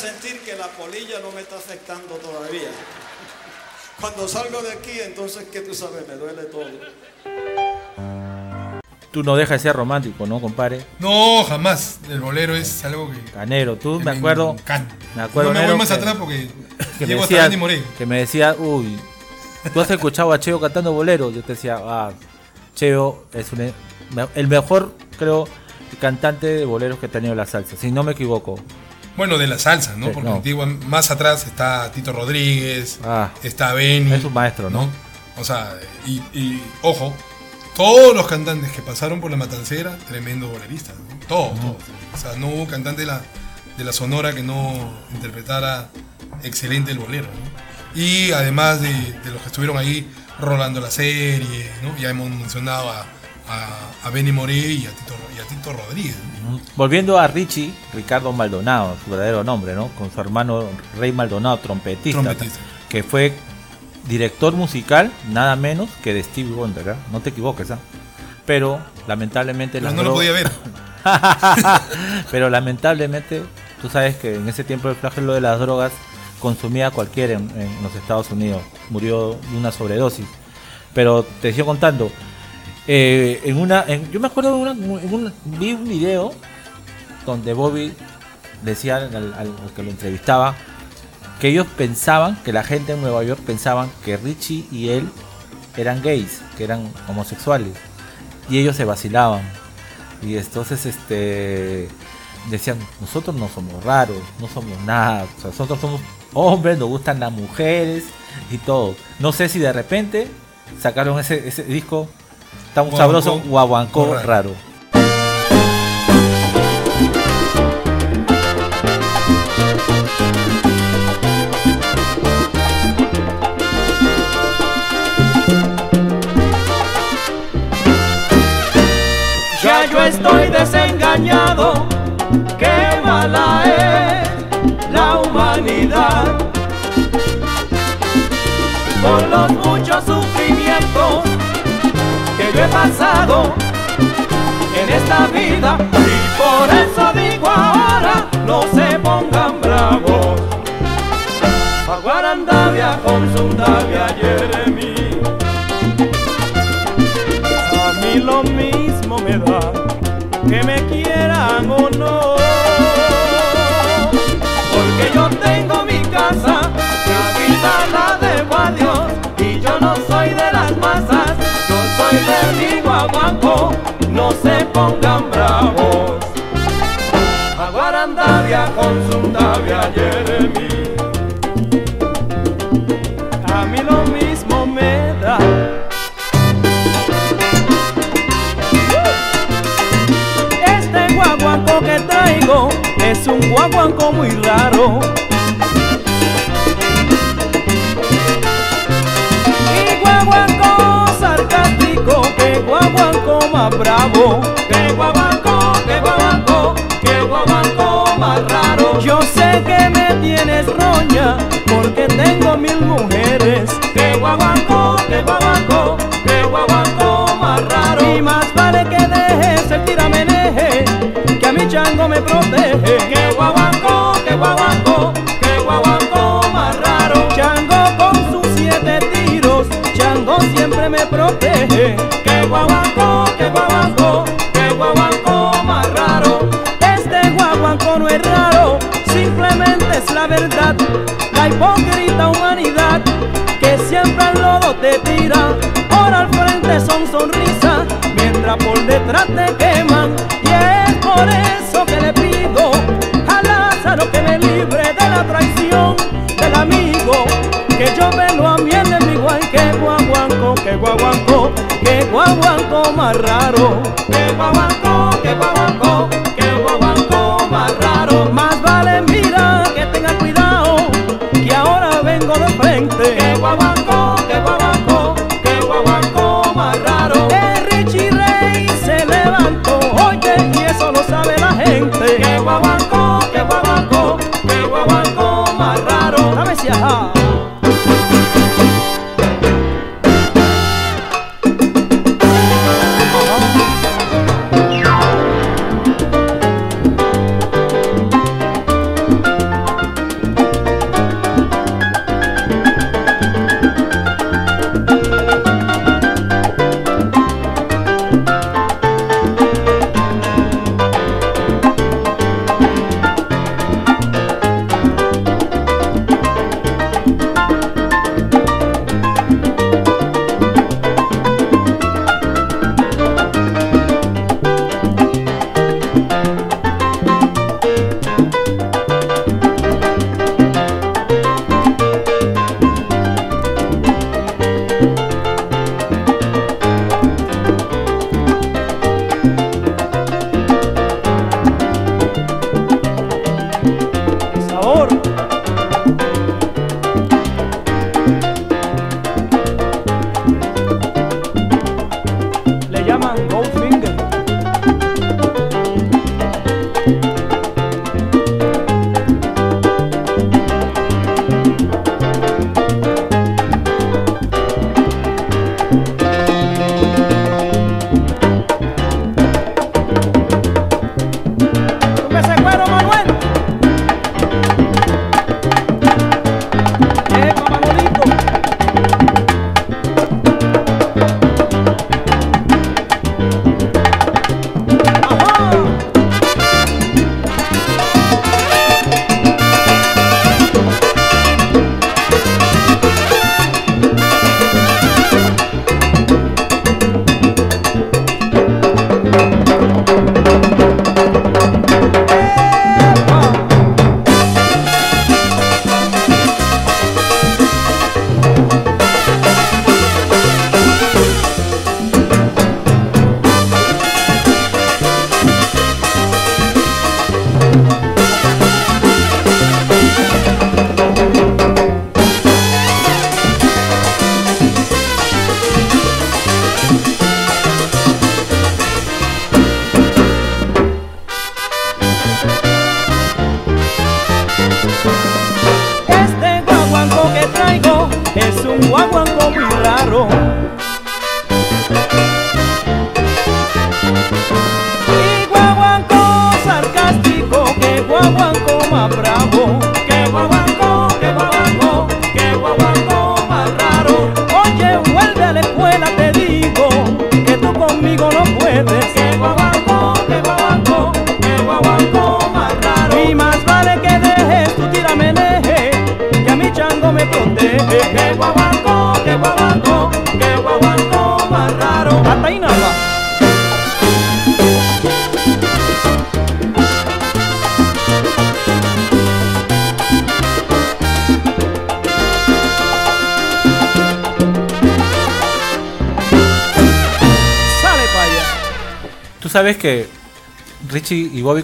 Sentir que la polilla no me está afectando todavía. Cuando salgo de aquí, entonces, ¿qué tú sabes? Me duele todo. Tú no dejas de ser romántico, ¿no, compadre? No, jamás. El bolero es algo que. Canero, tú me acuerdo. encanta. Me acuerdo no me voy más que- atrás porque que me llego hasta decía, Moreno. que me decía, uy, tú has escuchado a Cheo cantando bolero. Yo te decía, ah, Cheo es un- el mejor, creo, cantante de boleros que ha tenido la salsa, si no me equivoco. Bueno, de la salsa, ¿no? Sí, Porque no. antigua- más atrás está Tito Rodríguez, Ah, está Benny. es un maestro, ¿no? O sea, y, y, ojo, todos los cantantes que pasaron por la matancera, tremendo boleristas, ¿no? Todos, todos. O sea, no hubo cantante de la, de la Sonora que no interpretara excelente el bolero, ¿no? Y además de, de los que estuvieron ahí rolando la serie, ¿no? Ya hemos mencionado a, a, a Benny Moré y a Tito, y a Tito Rodríguez, ¿no? Volviendo a Richie, Ricardo Maldonado, su verdadero nombre, ¿no? Con su hermano Rey Maldonado, trompetista, Trompetista. que fue director musical, nada menos que de Stevie Wonder, ¿ah? No te equivoques, ¿ah? Pero lamentablemente Pero las no lo podía ver. [laughs] Pero lamentablemente, tú sabes que en ese tiempo el flagelo de las drogas consumía a cualquiera en, en los Estados Unidos. Murió de una sobredosis. Pero te sigo contando. Eh, en una, yo me acuerdo de una, una- vi un video donde Bobby decía al, al- que lo entrevistaba que ellos pensaban, que la gente en Nueva York pensaban que Richie y él eran gays, que eran homosexuales. Y ellos se vacilaban. Y entonces este decían, nosotros no somos raros, no somos nada, nosotros somos hombres, nos gustan las mujeres y todo. No sé si de repente sacaron ese disco tan Guaguancó, sabroso, guaguancó raro. raro. Ya yo estoy desengañado, qué mala es la humanidad. Por los muchos sufrimientos que he pasado en esta vida y por eso digo ahora no se pongan bravos. A Guarandavia con su Davia Jeremy. A mí lo mismo me da que me quieran o no. Porque yo tengo mi casa, la vida la debo a Dios. No se pongan bravos. A Guarandavia con su Davia Jeremy. A mí lo mismo me da. Este guaguanco que traigo es un guaguanco muy raro. Más bravo. Que guaguanco, que guaguanco, que guaguanco más raro. Yo sé que me tienes roña porque tengo mil mujeres. Que guaguanco, que guaguanco, que guaguanco más raro. Y más vale que dejes el tirameneje que a mi chango me protege. Que guaguanco, que guaguanco, que guaguanco más raro. La hipócrita humanidad que siempre al lodo te tira. Ahora al frente son sonrisas, mientras por detrás te queman. Y es por eso que le pido a Lázaro que me libre de la traición del amigo. Que yo me lo a mi enemigo, ay que guaguanco, que guaguanco, que guaguancó más raro. Que guaguancó,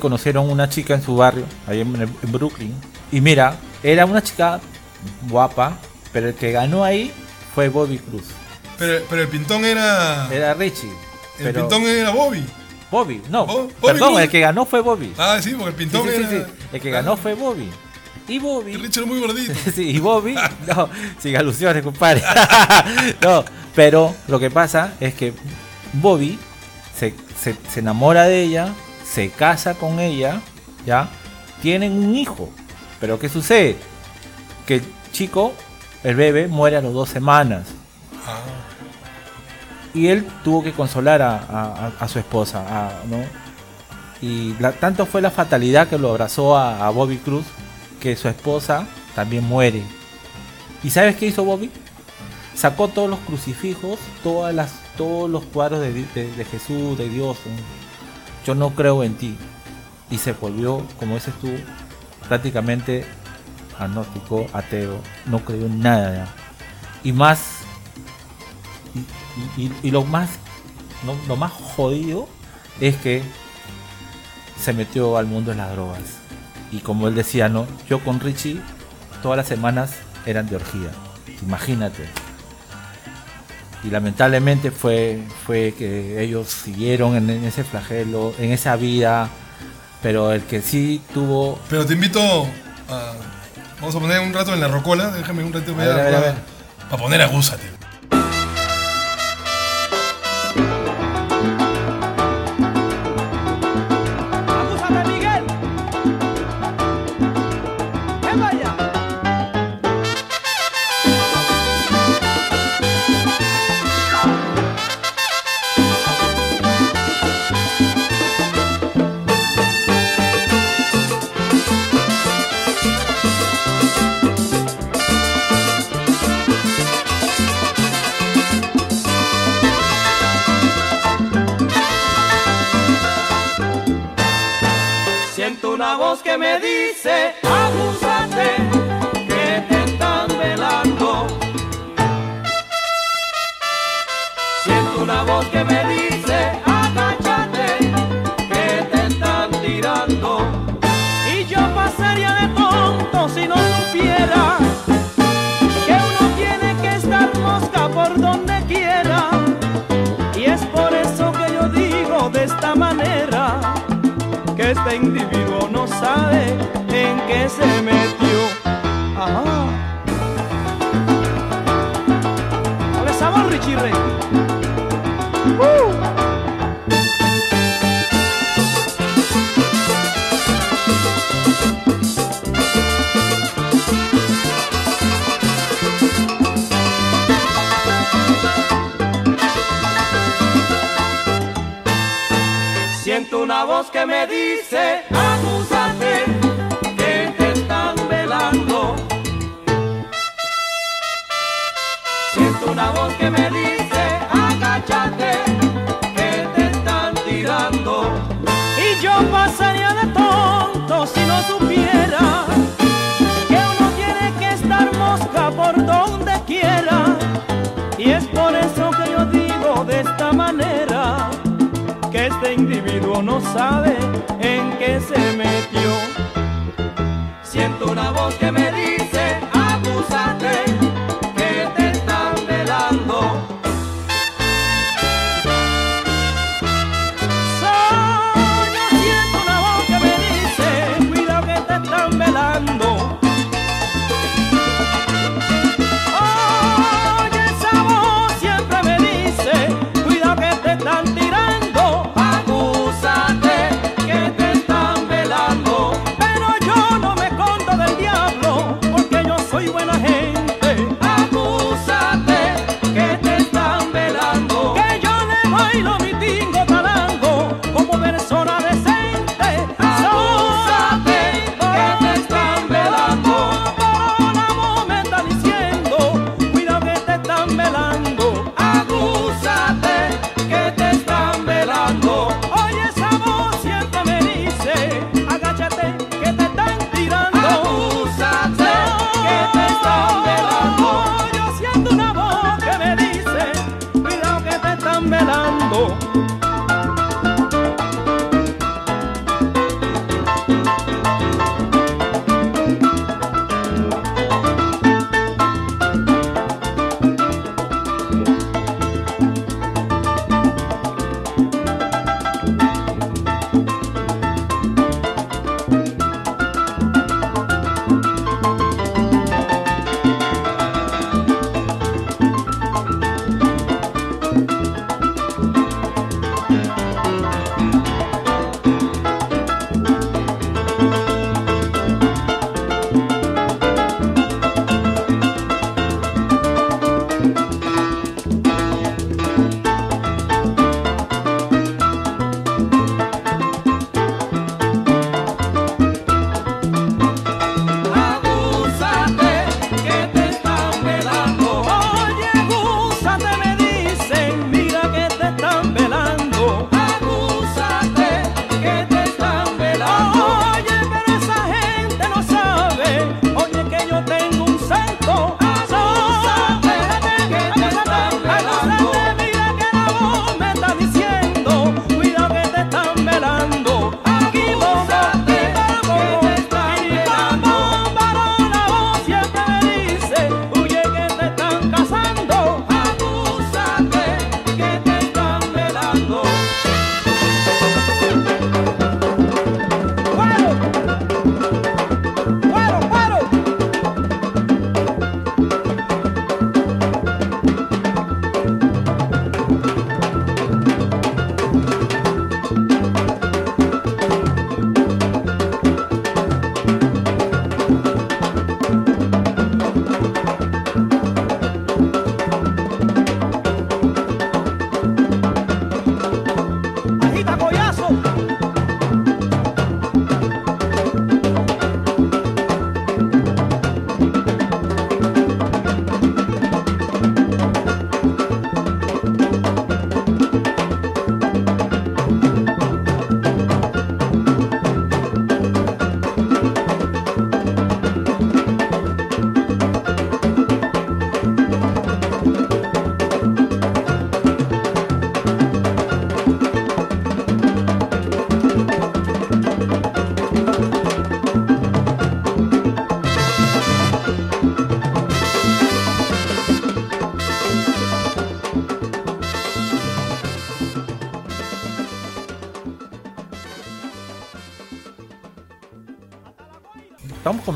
conocieron una chica en su barrio, ahí en, en Brooklyn. Y mira, era una chica guapa, pero el que ganó ahí fue Bobby Cruz. Pero, pero el pintón era. Era Richie. El pero- pintón era Bobby. Bobby, no. Bobby perdón, Cruz. el que ganó fue Bobby. Ah, sí, porque el pintón Sí, sí, era. sí. El que ganó fue Bobby. Y Bobby. Richie era muy gordito. [laughs] sí, y Bobby. [laughs] No, sin alusiones, compadre. [laughs] no, pero lo que pasa es que Bobby se, se- se enamora de ella, se casa con ella, ¿ya? Tienen un hijo. Pero ¿qué sucede? Que el chico, el bebé, muere a las dos semanas. Ah. Y él tuvo que consolar a, a- a- a su esposa, ¿no? Y la- tanto fue la fatalidad que lo abrazó a, a Bobby Cruz que su esposa también muere. ¿Y sabes qué hizo Bobby? Sacó todos los crucifijos, todas las, todos los cuadros de, di- de- de Jesús, de Dios. ¿no? yo no creo en ti. Y se volvió, como dices tú, prácticamente agnóstico, ateo, no creyó en nada. Y más, y, lo más, no, lo más jodido es que se metió al mundo de las drogas. Y como él decía, no, yo con Richie todas las semanas eran de orgía. Imagínate y lamentablemente fue, fue que ellos siguieron en, ese flagelo, en esa vida, pero el que sí tuvo... Pero te invito a... Vamos a poner un rato en la rocola, déjame un rato a para poner a Gusa, tío.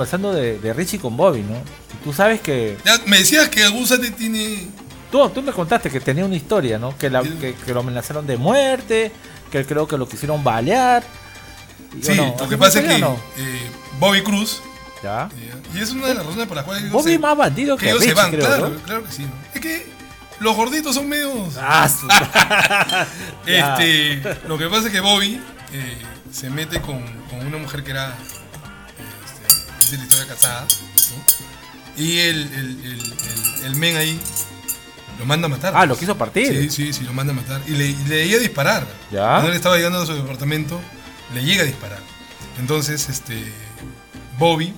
Conversando de, de Richie con Bobby, ¿no? Tú sabes que Ya, me decías que Agúzate tiene. Tú, tú me contaste que tenía una historia, ¿no? Que, la- que, que lo amenazaron de muerte, que creo que lo quisieron balear. Sí, ¿o no? lo que ¿Así pasa es que no? eh, Bobby Cruz. ¿Ya? Y es una de las razones por las cuales. Bobby más bandido que ellos se van, creo, claro, ¿no? claro que sí. ¿no? Es que los gorditos son medios. Ah, [laughs] este, lo que pasa es que Bobby eh, se mete con, con una mujer que era. Casada. ¿no? Y el, el, el, men ahí lo manda a matar. Ah, lo quiso partir. Sí, sí, sí, lo manda a matar. Y le, y le iba a disparar. Ya. Cuando él estaba llegando a su departamento, le llega a disparar. Entonces, este. Bobby.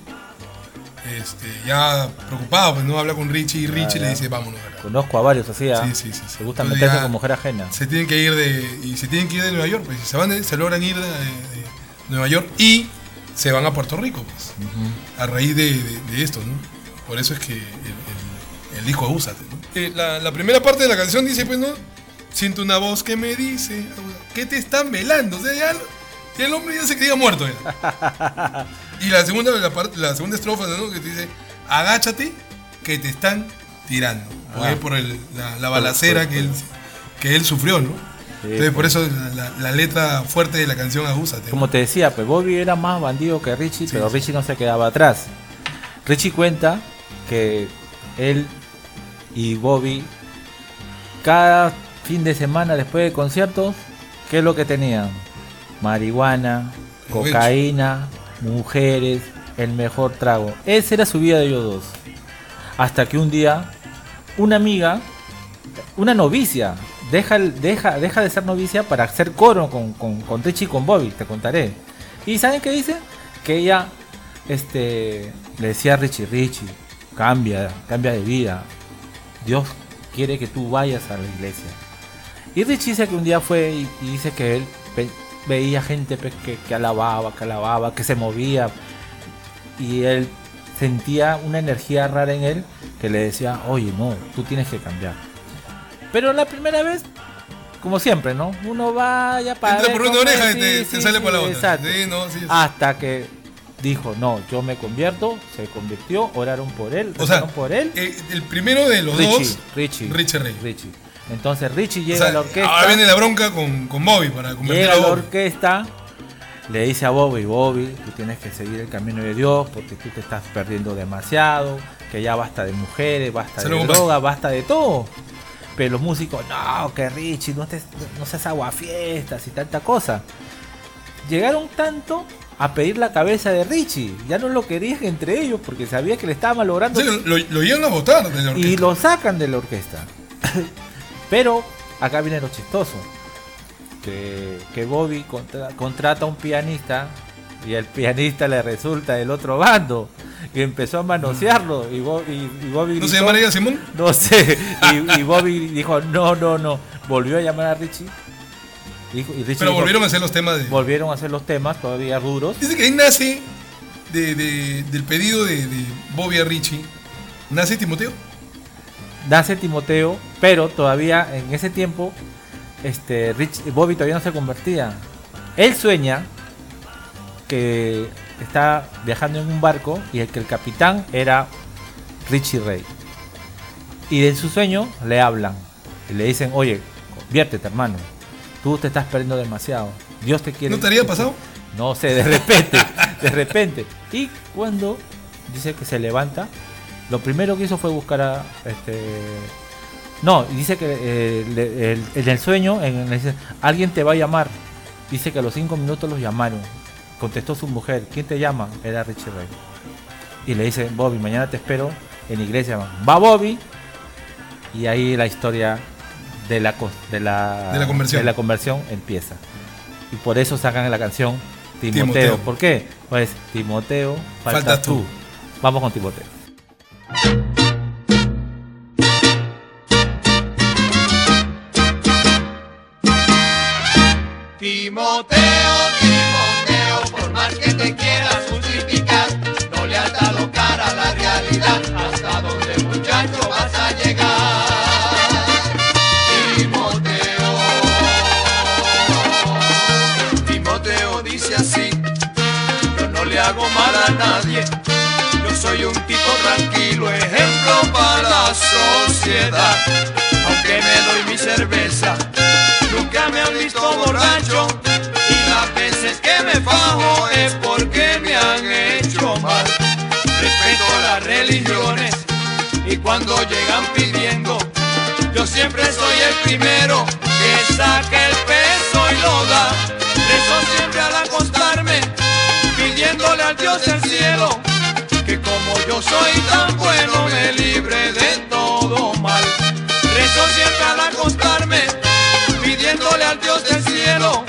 Este, ya preocupado, pues no habla con Richie y Richie Ya, le dice, vámonos acá. Conozco a varios así, ¿ah? Sí, sí, sí, sí. Se gusta Entonces meterse con mujer ajena. Se tienen que ir de. Y se tienen que ir de Nueva York, pues. Se van de- se logran ir de Nueva York y se van a Puerto Rico, pues. A raíz de, de- de esto, ¿no? Por eso es que el, el- el disco Abúsate, ¿no? Eh, la, la primera parte de la canción dice, pues, ¿no? Siento una voz que me dice que te están velando. O sea, ya, ya el hombre ya se creía muerto. ya. [laughs] Y la segunda, la, parte- la segunda estrofa, ¿no? Que te dice, agáchate que te están tirando. Ah. por el- la, la balacera que él, que él sufrió, ¿no? Entonces, por eso la, la letra fuerte de la canción Abúsate. Como te decía, pues Bobby era más bandido que Richie, pero Richie no se quedaba atrás. Richie cuenta que él y Bobby cada fin de semana después de conciertos, ¿qué es lo que tenían? Marihuana, cocaína, mujeres, el mejor trago. Esa era su vida de ellos dos. Hasta que un día una amiga, una novicia, deja, deja, deja de ser novicia para hacer coro con, con, con Richie y con Bobby, te contaré. ¿Y saben qué dice? Que ella este, le decía a Richie, Richie, cambia, cambia de vida. Dios quiere que tú vayas a la iglesia. Y Richie dice que un día fue y, y dice que él ve- veía gente pues, que, que alababa, que alababa, que se movía. Y él sentía una energía rara en él que le decía, oye, no, tú tienes que cambiar. Pero la primera vez, como siempre, ¿no? Uno vaya para... Entra ver por una oreja y te- te sale por la otra. Exacto. Sí, no, sí, sí. Hasta que dijo, no, yo me convierto, se convirtió, oraron por él, O sea, por él. eh, el primero de los Richie, dos, Richie, Richie Rey. Richie. Entonces Richie O llega sea, a la orquesta. ahora viene la bronca con, con Bobby para convertirlo Llega a la orquesta, le dice a Bobby, Bobby, tú tienes que seguir el camino de Dios porque tú te estás perdiendo demasiado, que ya basta de mujeres, basta de droga, basta de todo. Pero los músicos, no, que Richie, no, te, no seas aguafiestas y tanta cosa. Llegaron tanto a pedir la cabeza de Richie, ya no lo querían entre ellos porque sabía que le estaba malogrando Sí, lo, lo llevan a votar de la orquesta. y lo sacan de la orquesta. [laughs] Pero acá viene lo chistoso. Que, que Bobby contra- contrata a un pianista y el pianista le resulta del otro bando. Y empezó a manosearlo. Y, Bo- y- y Bobby ¿No se llamaría Simón? No sé. Y, y Bobby dijo, no, no, no. Volvió a llamar a Richie. Dijo- y Richie Pero dijo- volvieron a hacer los temas de. Volvieron a hacer los temas todavía duros. Dice que ahí nace de, de- del pedido de, de Bobby a Richie. Nace Timoteo. nace Timoteo, pero todavía en ese tiempo este Rich, Bobby todavía no se convertía. Él sueña que está viajando en un barco y el que el capitán era Richie Ray. Y en su sueño le hablan y le dicen, oye, conviértete hermano, tú te estás perdiendo demasiado. Dios te quiere. ¿No te haría pasado? No sé, de repente, [laughs] de repente. Y cuando dice que se levanta, lo primero que hizo fue buscar a este. No, dice que eh, le- el- en el sueño, en, alguien te va a llamar. Dice que a los cinco minutos los llamaron. Contestó su mujer, ¿quién te llama? Era Richie Ray. Y le dice, Bobby, mañana te espero en la iglesia. Va Bobby. Y ahí la historia de la, de la, De la conversión. de la conversión empieza. Y por eso sacan la canción Timoteo. Timoteo. ¿Por qué? Pues Timoteo, faltas, Faltas tú. tú. Vamos con. Timoteo, Timoteo, a nadie. Yo soy un tipo tranquilo, ejemplo para la sociedad. Aunque me doy mi cerveza, nunca me han visto borracho. Y las veces que me fajo es porque me han hecho mal. Respeto las religiones y cuando llegan pidiendo, yo siempre soy el primero que saca el peso y lo da. Rezo siempre al acostarme, pidiéndole Dios del cielo que como yo soy tan bueno me libre de todo mal. Rezo siempre al acostarme, pidiéndole al Dios del cielo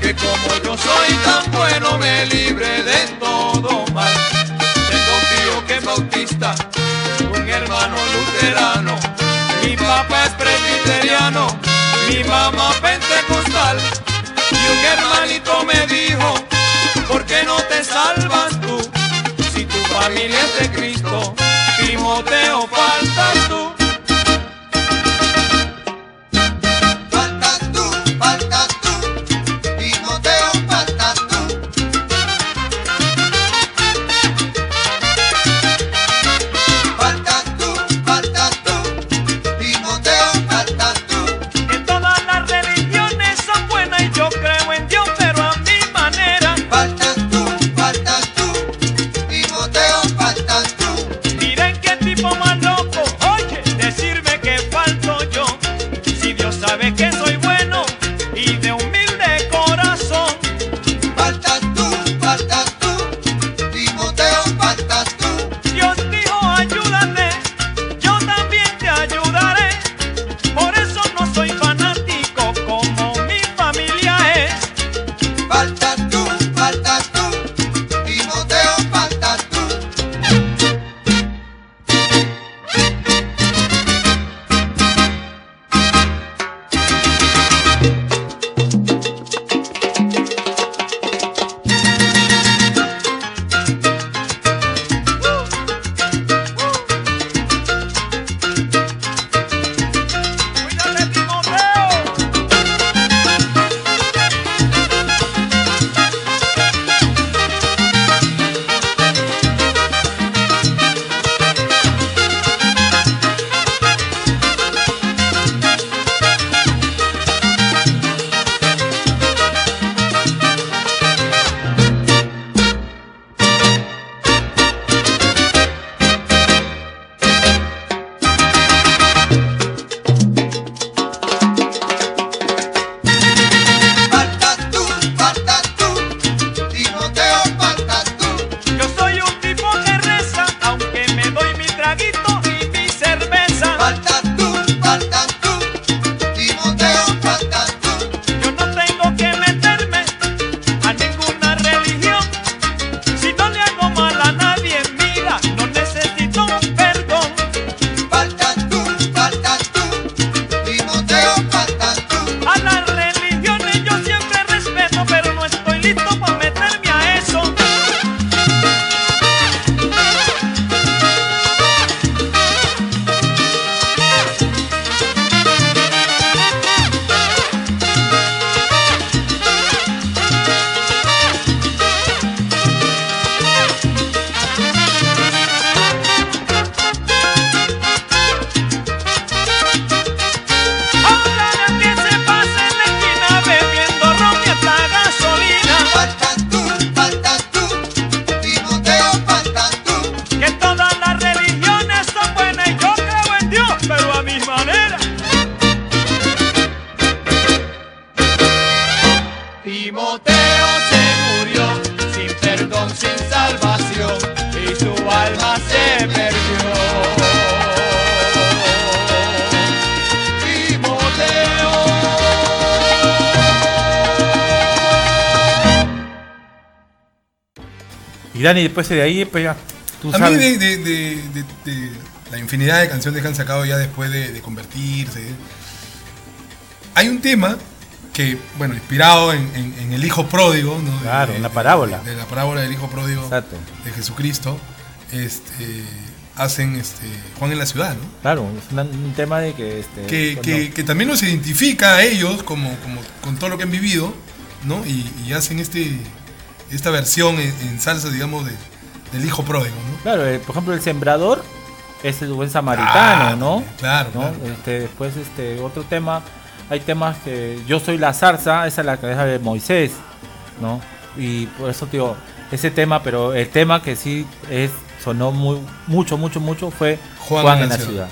que como yo soy tan bueno me libre de todo mal. Tengo tío que es bautista, un hermano luterano, mi papá es presbiteriano, mi mamá pentecostal y un hermanito me tu Y Dani, después de ahí, pues ya, tú A mí sabes. de, de- de- de- de la infinidad de canciones que han sacado ya después de, convertirse. Hay un tema que, bueno, inspirado en, en- en el hijo pródigo, ¿no? Claro, en la parábola. De, la parábola del hijo pródigo Exacto. de Jesucristo. Este, hacen este, Juan en la ciudad, ¿no? Claro, es un tema de que. Este, que, bueno, que- que también los identifica a ellos como, como con todo lo que han vivido, ¿no? Y, y hacen este, esta versión en, en salsa, digamos, de, del hijo pródigo, ¿no? Claro, eh, por ejemplo, el sembrador es el buen samaritano, Ah, ¿no? claro, ¿no? claro. Este, después, este, otro tema, hay temas que yo soy la zarza, esa es la cabeza de Moisés, ¿no? Y por eso, digo, ese tema, pero el tema que sí es sonó muy, mucho, mucho, mucho fue Juan, en la ciudad.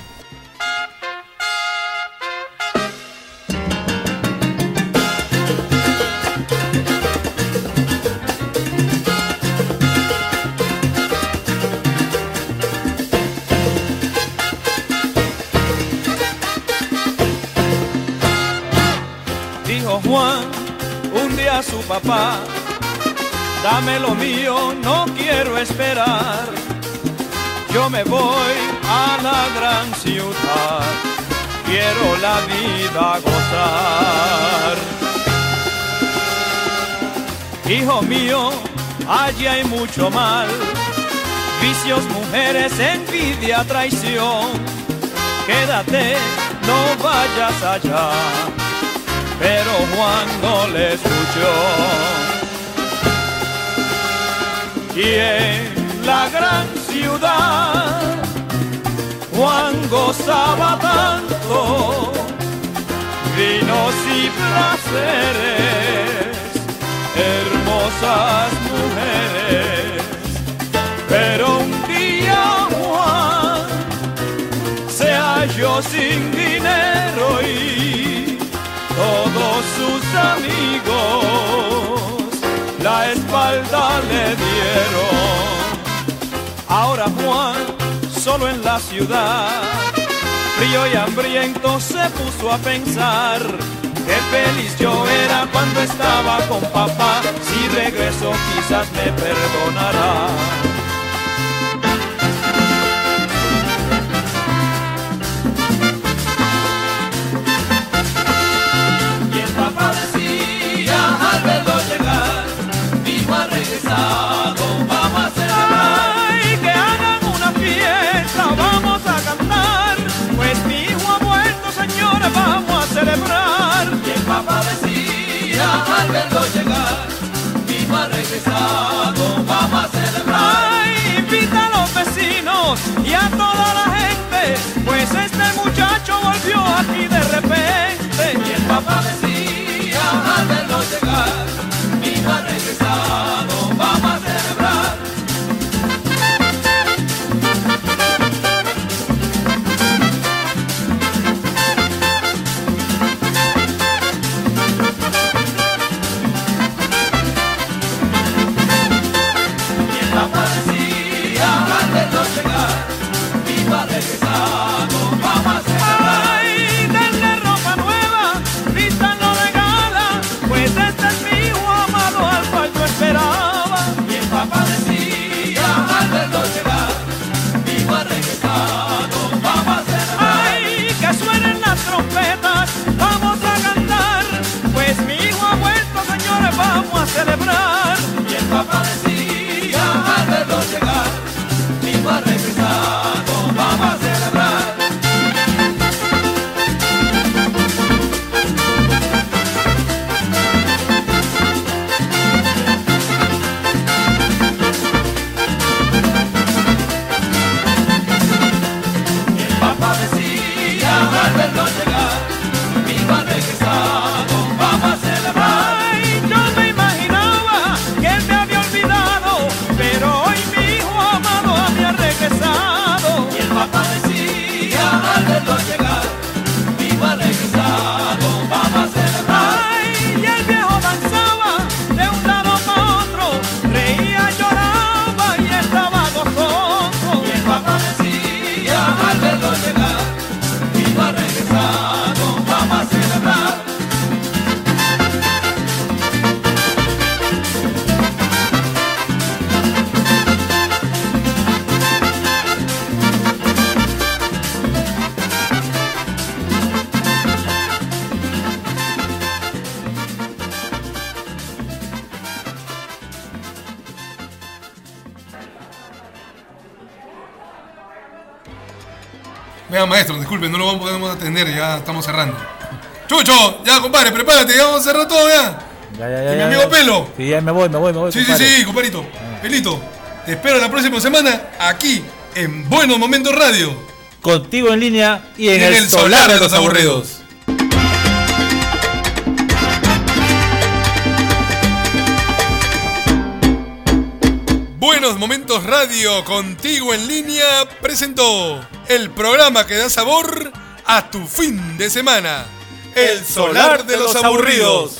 Su papá, dame lo mío, no quiero esperar. Yo me voy a la gran ciudad, quiero la vida gozar. Hijo mío, allí hay mucho mal, vicios, mujeres, envidia, traición. Quédate, no vayas allá pero Juan no le escuchó. Y en la gran ciudad, Juan gozaba tanto, vinos y placeres, hermosas mujeres. Pero un día Juan se halló sin dinero y todos sus amigos la espalda le dieron. Ahora Juan, solo en la ciudad, frío y hambriento se puso a pensar. Qué feliz yo era cuando estaba con papá, si regreso quizás me perdonará. Y a toda la gente, pues este muchacho volvió aquí de repente. Y el papá decía al verlo llegar, mi hijo ha disculpe, no lo poder atender, ya estamos cerrando. Chucho, ya compadre, prepárate, ya vamos a cerrar todo ya. Ya, ya, ya, Y mi amigo ya. Pelo. Sí, ya me voy, me voy, me voy. Sí, sí, compadre. sí, compadrito. Pelito, te espero la próxima semana aquí en Buenos Momentos Radio. Contigo en línea y en, En el, el solar de los aburridos. Buenos Momentos Radio contigo en línea presentó el programa que da sabor a tu fin de semana. El solar de los aburridos.